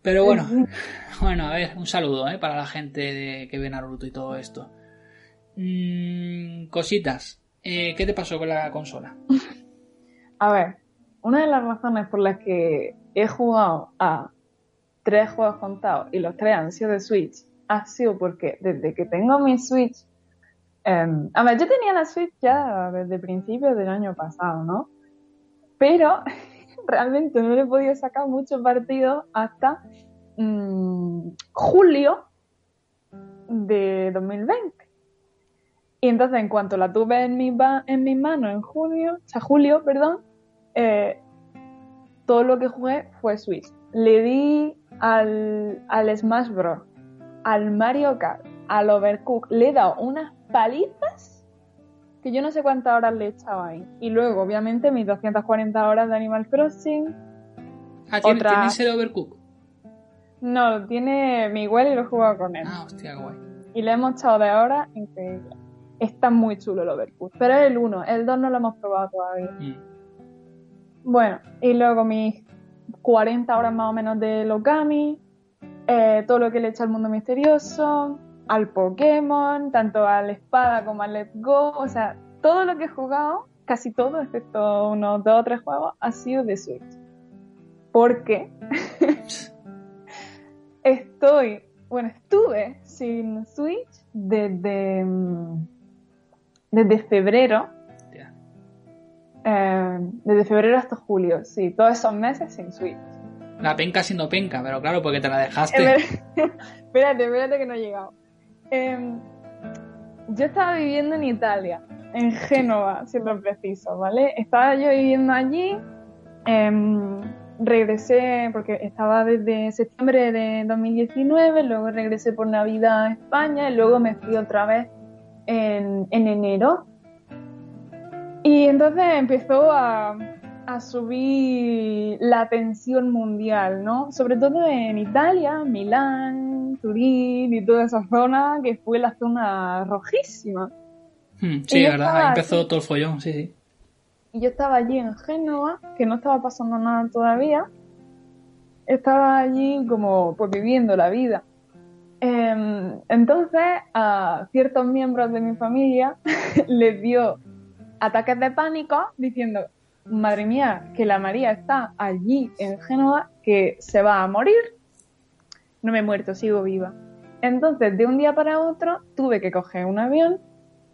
Pero bueno, *laughs* bueno, a ver, un saludo ¿eh? para la gente de, que ve Naruto y todo esto. Mm, cositas. Eh, ¿Qué te pasó con la consola? A ver, una de las razones por las que he jugado a tres juegos contados y los tres han sido de Switch ha sido porque desde que tengo mi Switch, em, a ver, yo tenía la Switch ya desde principios del año pasado, ¿no? Pero *laughs* realmente no le he podido sacar mucho partido hasta mm, julio de 2020. Y entonces, en cuanto la tuve en mi, en mis manos en junio, o sea, julio, perdón, eh, todo lo que jugué fue Switch. Le di al, al Smash Bros., al Mario Kart, al Overcook, le he dado unas palizas que yo no sé cuántas horas le he echado ahí. Y luego, obviamente, mis 240 horas de Animal Crossing. Ah, ¿tienes el Overcook? No, tiene Miguel y lo he jugado con él. Ah, hostia, guay. Y le hemos echado de horas increíble. Está muy chulo el Overcook. Pero es el 1, el 2 no lo hemos probado todavía. Mm. Bueno, y luego mis 40 horas más o menos de Lokami, eh, todo lo que le he hecho al mundo misterioso, al Pokémon, tanto al Espada como al Let's Go, o sea, todo lo que he jugado, casi todo, excepto unos dos o tres juegos, ha sido de Switch. Porque *laughs* estoy, bueno, estuve sin Switch desde, mm, desde febrero. Eh, desde febrero hasta julio, sí, todos esos meses sin Switch. La penca siendo penca, pero claro, porque te la dejaste. *laughs* espérate, espérate que no he llegado. Em, yo estaba viviendo en Italia, en Génova, siendo preciso, ¿vale? Estaba yo viviendo allí, em, regresé, porque estaba desde septiembre de 2019, luego regresé por Navidad a España y luego me fui otra vez en, en enero. Y entonces empezó a, a subir la tensión mundial, ¿no? Sobre todo en Italia, Milán, Turín y toda esa zona que fue la zona rojísima. Hmm, sí, verdad, ahí empezó todo el follón, sí, sí. Y yo estaba allí en Génova, que no estaba pasando nada todavía. Estaba allí como pues viviendo la vida. Em, entonces a ciertos miembros de mi familia *laughs* les dio ataques de pánico diciendo, madre mía, que la María está allí en Génova, que se va a morir. No me he muerto, sigo viva. Entonces, de un día para otro, tuve que coger un avión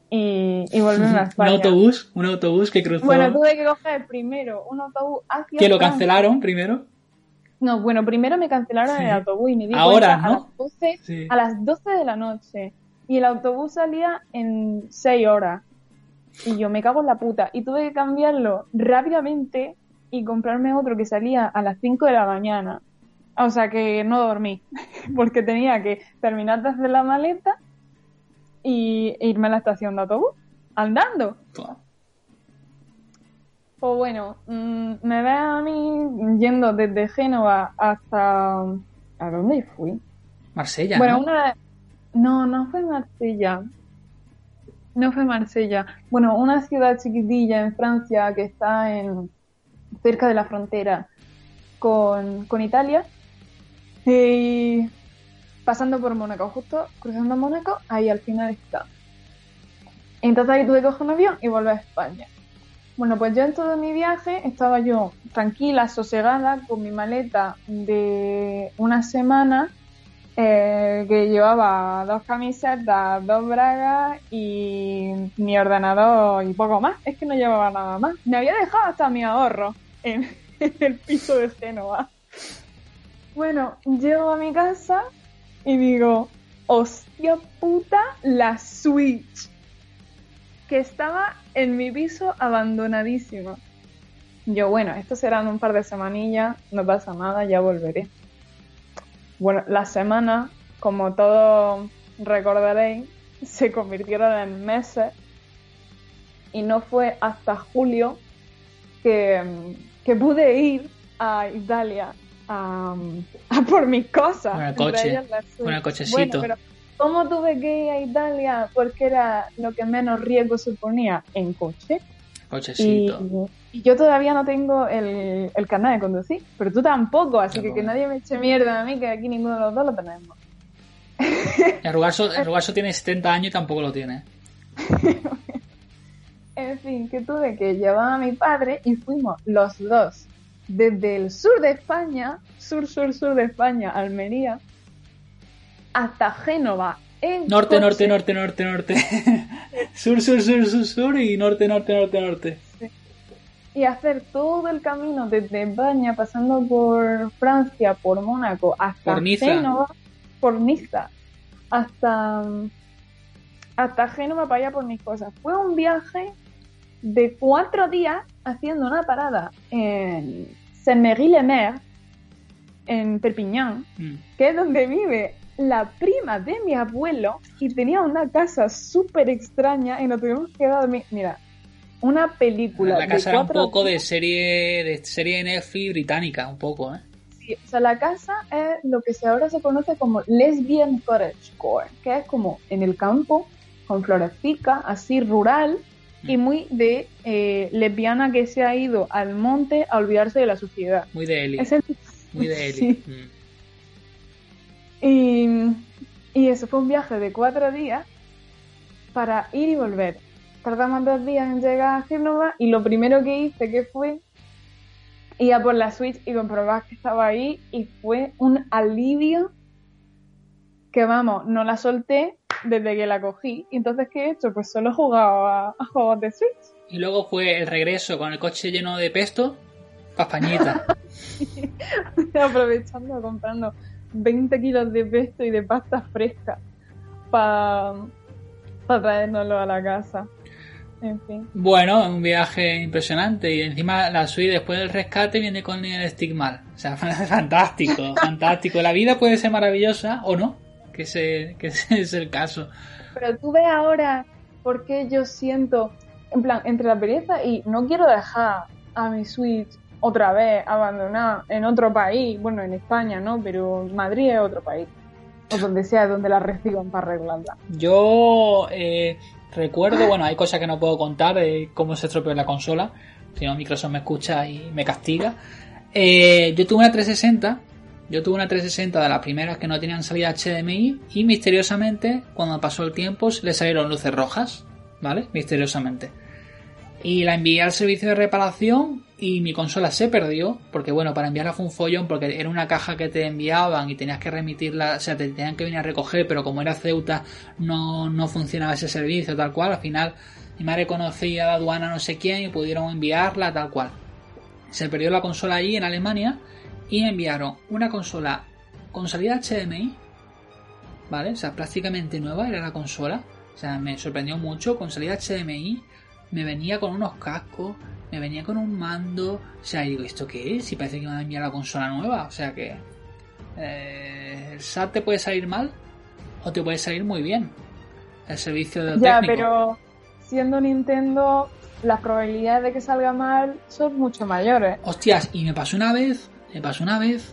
y, y volverme a *laughs* España. ¿Un autobús? ¿Un autobús que cruzó? Bueno, tuve que coger primero un autobús hacia... ¿Que lo cancelaron primero? No, bueno, primero me cancelaron el autobús y me di Ahora, ¿no? a, las 12, a las 12 de la noche. Y el autobús salía en 6 horas. Y yo me cago en la puta. Y tuve que cambiarlo rápidamente y comprarme otro que salía a las 5 de la mañana. O sea que no dormí, *laughs* porque tenía que terminar de hacer la maleta y irme a la estación de autobús, andando. Pues bueno, mm, me ve a mí yendo desde Génova hasta... ¿A dónde fui? Marsella. Bueno, una... No, no fue Marsella. No fue Marsella. Bueno, una ciudad chiquitilla en Francia que está en cerca de la frontera con, con Italia. Y pasando por Mónaco, justo cruzando Mónaco, ahí al final está. Entonces ahí tuve que coger un avión y volver a España. Bueno, pues yo en todo mi viaje estaba yo tranquila, sosegada, con mi maleta de una semana eh, que llevaba dos camisetas, dos bragas y mi ordenador y poco más. Es que no llevaba nada más. Me había dejado hasta mi ahorro en, *laughs* el piso de Génova. Bueno, llego a mi casa y digo, hostia puta, la Switch. Que estaba en mi piso abandonadísima. Yo, bueno, esto serán un par de semanillas, no pasa nada, ya volveré. Bueno, las semanas, como todos recordaréis, *laughs* se convirtieron en meses y no fue hasta julio que, pude ir a Italia a, *laughs* por mis cosas. Con el coche, con el cochecito. pero ¿cómo tuve que ir a Italia? Porque era lo que menos riesgo suponía en coche. Cochecito. Y, yo todavía no tengo el, el carnet de conducir, pero tú tampoco, así que que nadie me eche mierda a mí, que aquí ninguno de los dos lo tenemos. El Rugaso, *laughs* tiene 70 años y tampoco lo tiene. *laughs* en fin, que tuve que llevar a mi padre y fuimos los dos desde el sur de España, sur, sur, sur de España, Almería, hasta Génova, norte, norte, norte, norte, norte. *laughs* sur, sur, sur, sur, sur y norte, norte, norte, norte. Y hacer todo el camino desde España, pasando por Francia, por Mónaco, hasta por Niza. Génova, por Niza, hasta, hasta Génova para allá por mis cosas. Fue un viaje de cuatro días haciendo una parada en Saint-Méry-le-Mer, en Perpignan, mm. que es donde vive la prima de mi abuelo y tenía una casa súper extraña y nos tuvimos que dormir. Mira, una película. La casa era un poco de serie de serie Netflix británica, un poco, ¿eh? Sí, o sea, la casa es lo que ahora se conoce como lesbian cottage core, que es como en el campo, con florecita, así rural y mm. muy de eh, lesbiana que se ha ido al monte a olvidarse de la sociedad. Muy de Eli. Muy de *laughs* Eli. Mm. Y, y eso fue un viaje de cuatro días para ir y volver tardamos dos días en llegar a Génova y lo primero que hice que fue ir a por la Switch y comprobar que estaba ahí y fue un alivio que vamos, no la solté desde que la cogí. Y entonces, ¿qué he hecho? Pues solo he jugado a, juegos de Switch. Y luego fue el regreso con el coche lleno de pesto Paspañita. *laughs* Aprovechando, comprando 20 kilos de pesto y de pasta fresca para pa traérnoslo a la casa. En fin. Bueno, un viaje impresionante y encima la suite después del rescate viene con el mal O sea, *laughs* fantástico, fantástico. La vida puede ser maravillosa o no, que ese, que *laughs* es el caso. Pero tú ves ahora por qué yo siento, en plan, entre la pereza y no quiero dejar a mi suite otra vez abandonada en otro país, bueno, en España, ¿no? Pero Madrid es otro país. O donde sea donde la reciban para arreglarla. Yo eh, Recuerdo, bueno, hay cosas que no puedo contar de cómo se estropeó la consola. Si no, Microsoft me escucha y me castiga. Eh, yo tuve una 360. Yo tuve una 360 de las primeras que no tenían salida HDMI. Y misteriosamente, cuando pasó el tiempo, le salieron luces rojas. ¿Vale? Misteriosamente. Y la envié al servicio de reparación y mi consola se perdió, porque bueno, para enviarla fue un follón, porque era una caja que te enviaban y tenías que remitirla, o sea, te tenían que venir a recoger, pero como era Ceuta no, no funcionaba ese servicio tal cual, al final mi madre conocía a la aduana no sé quién y pudieron enviarla tal cual. Se perdió la consola allí en Alemania y enviaron una consola con salida HDMI, ¿vale? O sea, prácticamente nueva era la consola, o sea, me sorprendió mucho, con salida HDMI, me venía con unos cascos, me venía con un mando. O sea, digo, ¿esto qué es? Y parece que me a enviar la consola nueva. O sea que. Eh, el SAT te puede salir mal o te puede salir muy bien. El servicio de Ya, pero siendo Nintendo, las probabilidades de que salga mal son mucho mayores. Hostias, y me pasó una vez. Me pasó una vez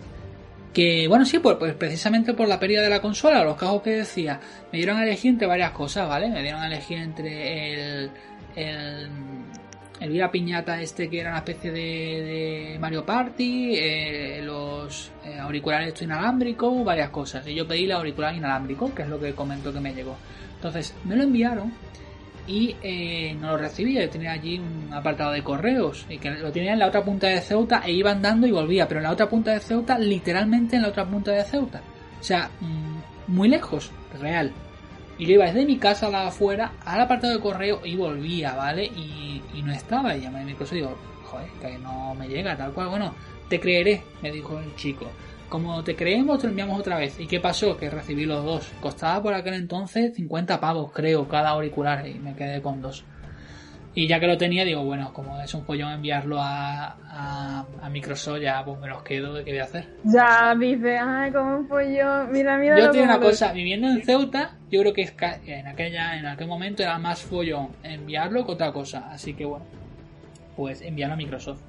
que, bueno, sí, pues, pues precisamente por la pérdida de la consola, los cajos que decía, me dieron a elegir entre varias cosas, ¿vale? Me dieron a elegir entre el, el el Vira Piñata este que era una especie de, Mario Party, eh, los eh, auriculares inalámbricos, varias cosas. Y yo pedí el auricular inalámbrico, que es lo que comentó que me llegó. Entonces me lo enviaron y eh, no lo recibí. Yo tenía allí un apartado de correos y que lo tenía en la otra punta de Ceuta e iba andando y volvía, pero en la otra punta de Ceuta, literalmente en la otra punta de Ceuta. O sea, mm, muy lejos, real. Y yo iba desde mi casa a la afuera al apartado de correo y volvía, ¿vale? Y, no estaba. Y llamé a mi y digo, joder, que no me llega, tal cual. Bueno, te creeré, me dijo el chico. Como te creemos, te enviamos otra vez. ¿Y qué pasó? Que recibí los dos. Costaba por aquel entonces 50 pavos, creo, cada auricular. Y me quedé con dos. Y ya que lo tenía, digo, bueno, como es un pollón enviarlo a, a, Microsoft, ya pues me los quedo qué voy a hacer. Ya, dice, ay, como un pollón, mira, mira. Yo tengo una cosa, viviendo en Ceuta, yo creo que es en aquella, en aquel momento era más follón enviarlo que otra cosa. Así que bueno, pues enviarlo a Microsoft.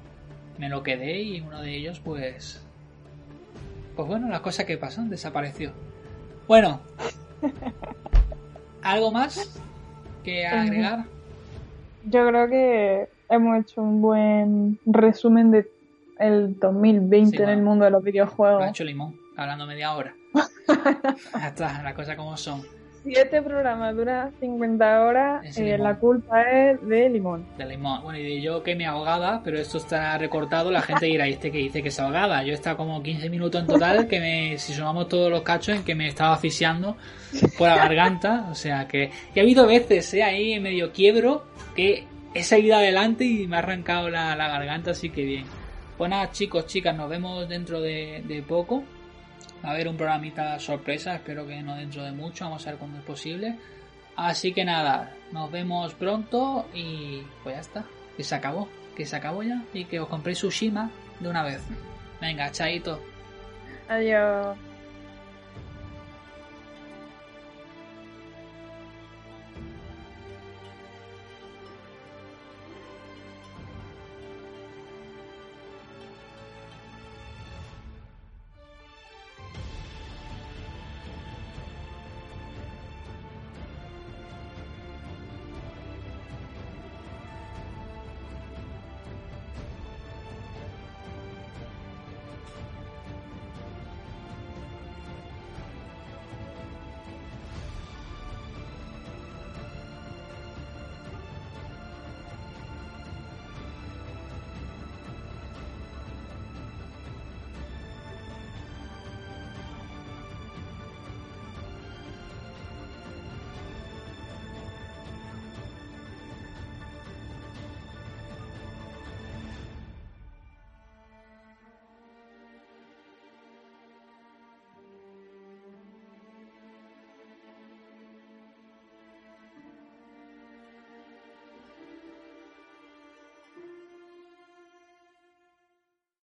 Me lo quedé y uno de ellos, pues. Pues bueno, las cosas que pasan, desapareció. Bueno. *laughs* ¿Algo más que agregar? Yo creo que hemos hecho un buen resumen de el 2020 en el mundo de los videojuegos. hecho limón, hablando media hora. *laughs* ya está, las cosas como son. Siete programas dura 50 horas. Eh, la culpa es de limón. De limón. Bueno, y yo que me ahogada, pero esto está recortado. La gente dirá, ¿y este que dice que se ahogada? Yo he estado como 15 minutos en total, que me, si sumamos todos los cachos, en que me estaba asfixiando por la garganta. O sea que. Y ha habido veces, ¿eh? Ahí medio quiebro, que he seguido adelante y me ha arrancado la, garganta, así que bien. Pues nada, chicos, chicas, nos vemos dentro de, de poco. Va a haber un programita sorpresa, espero que no dentro de mucho, vamos a ver cuándo es posible. Así que nada, nos vemos pronto y pues ya está, que se acabó, que se acabó ya y que os compréis Tsushima de una vez. Venga, chaito. Adiós.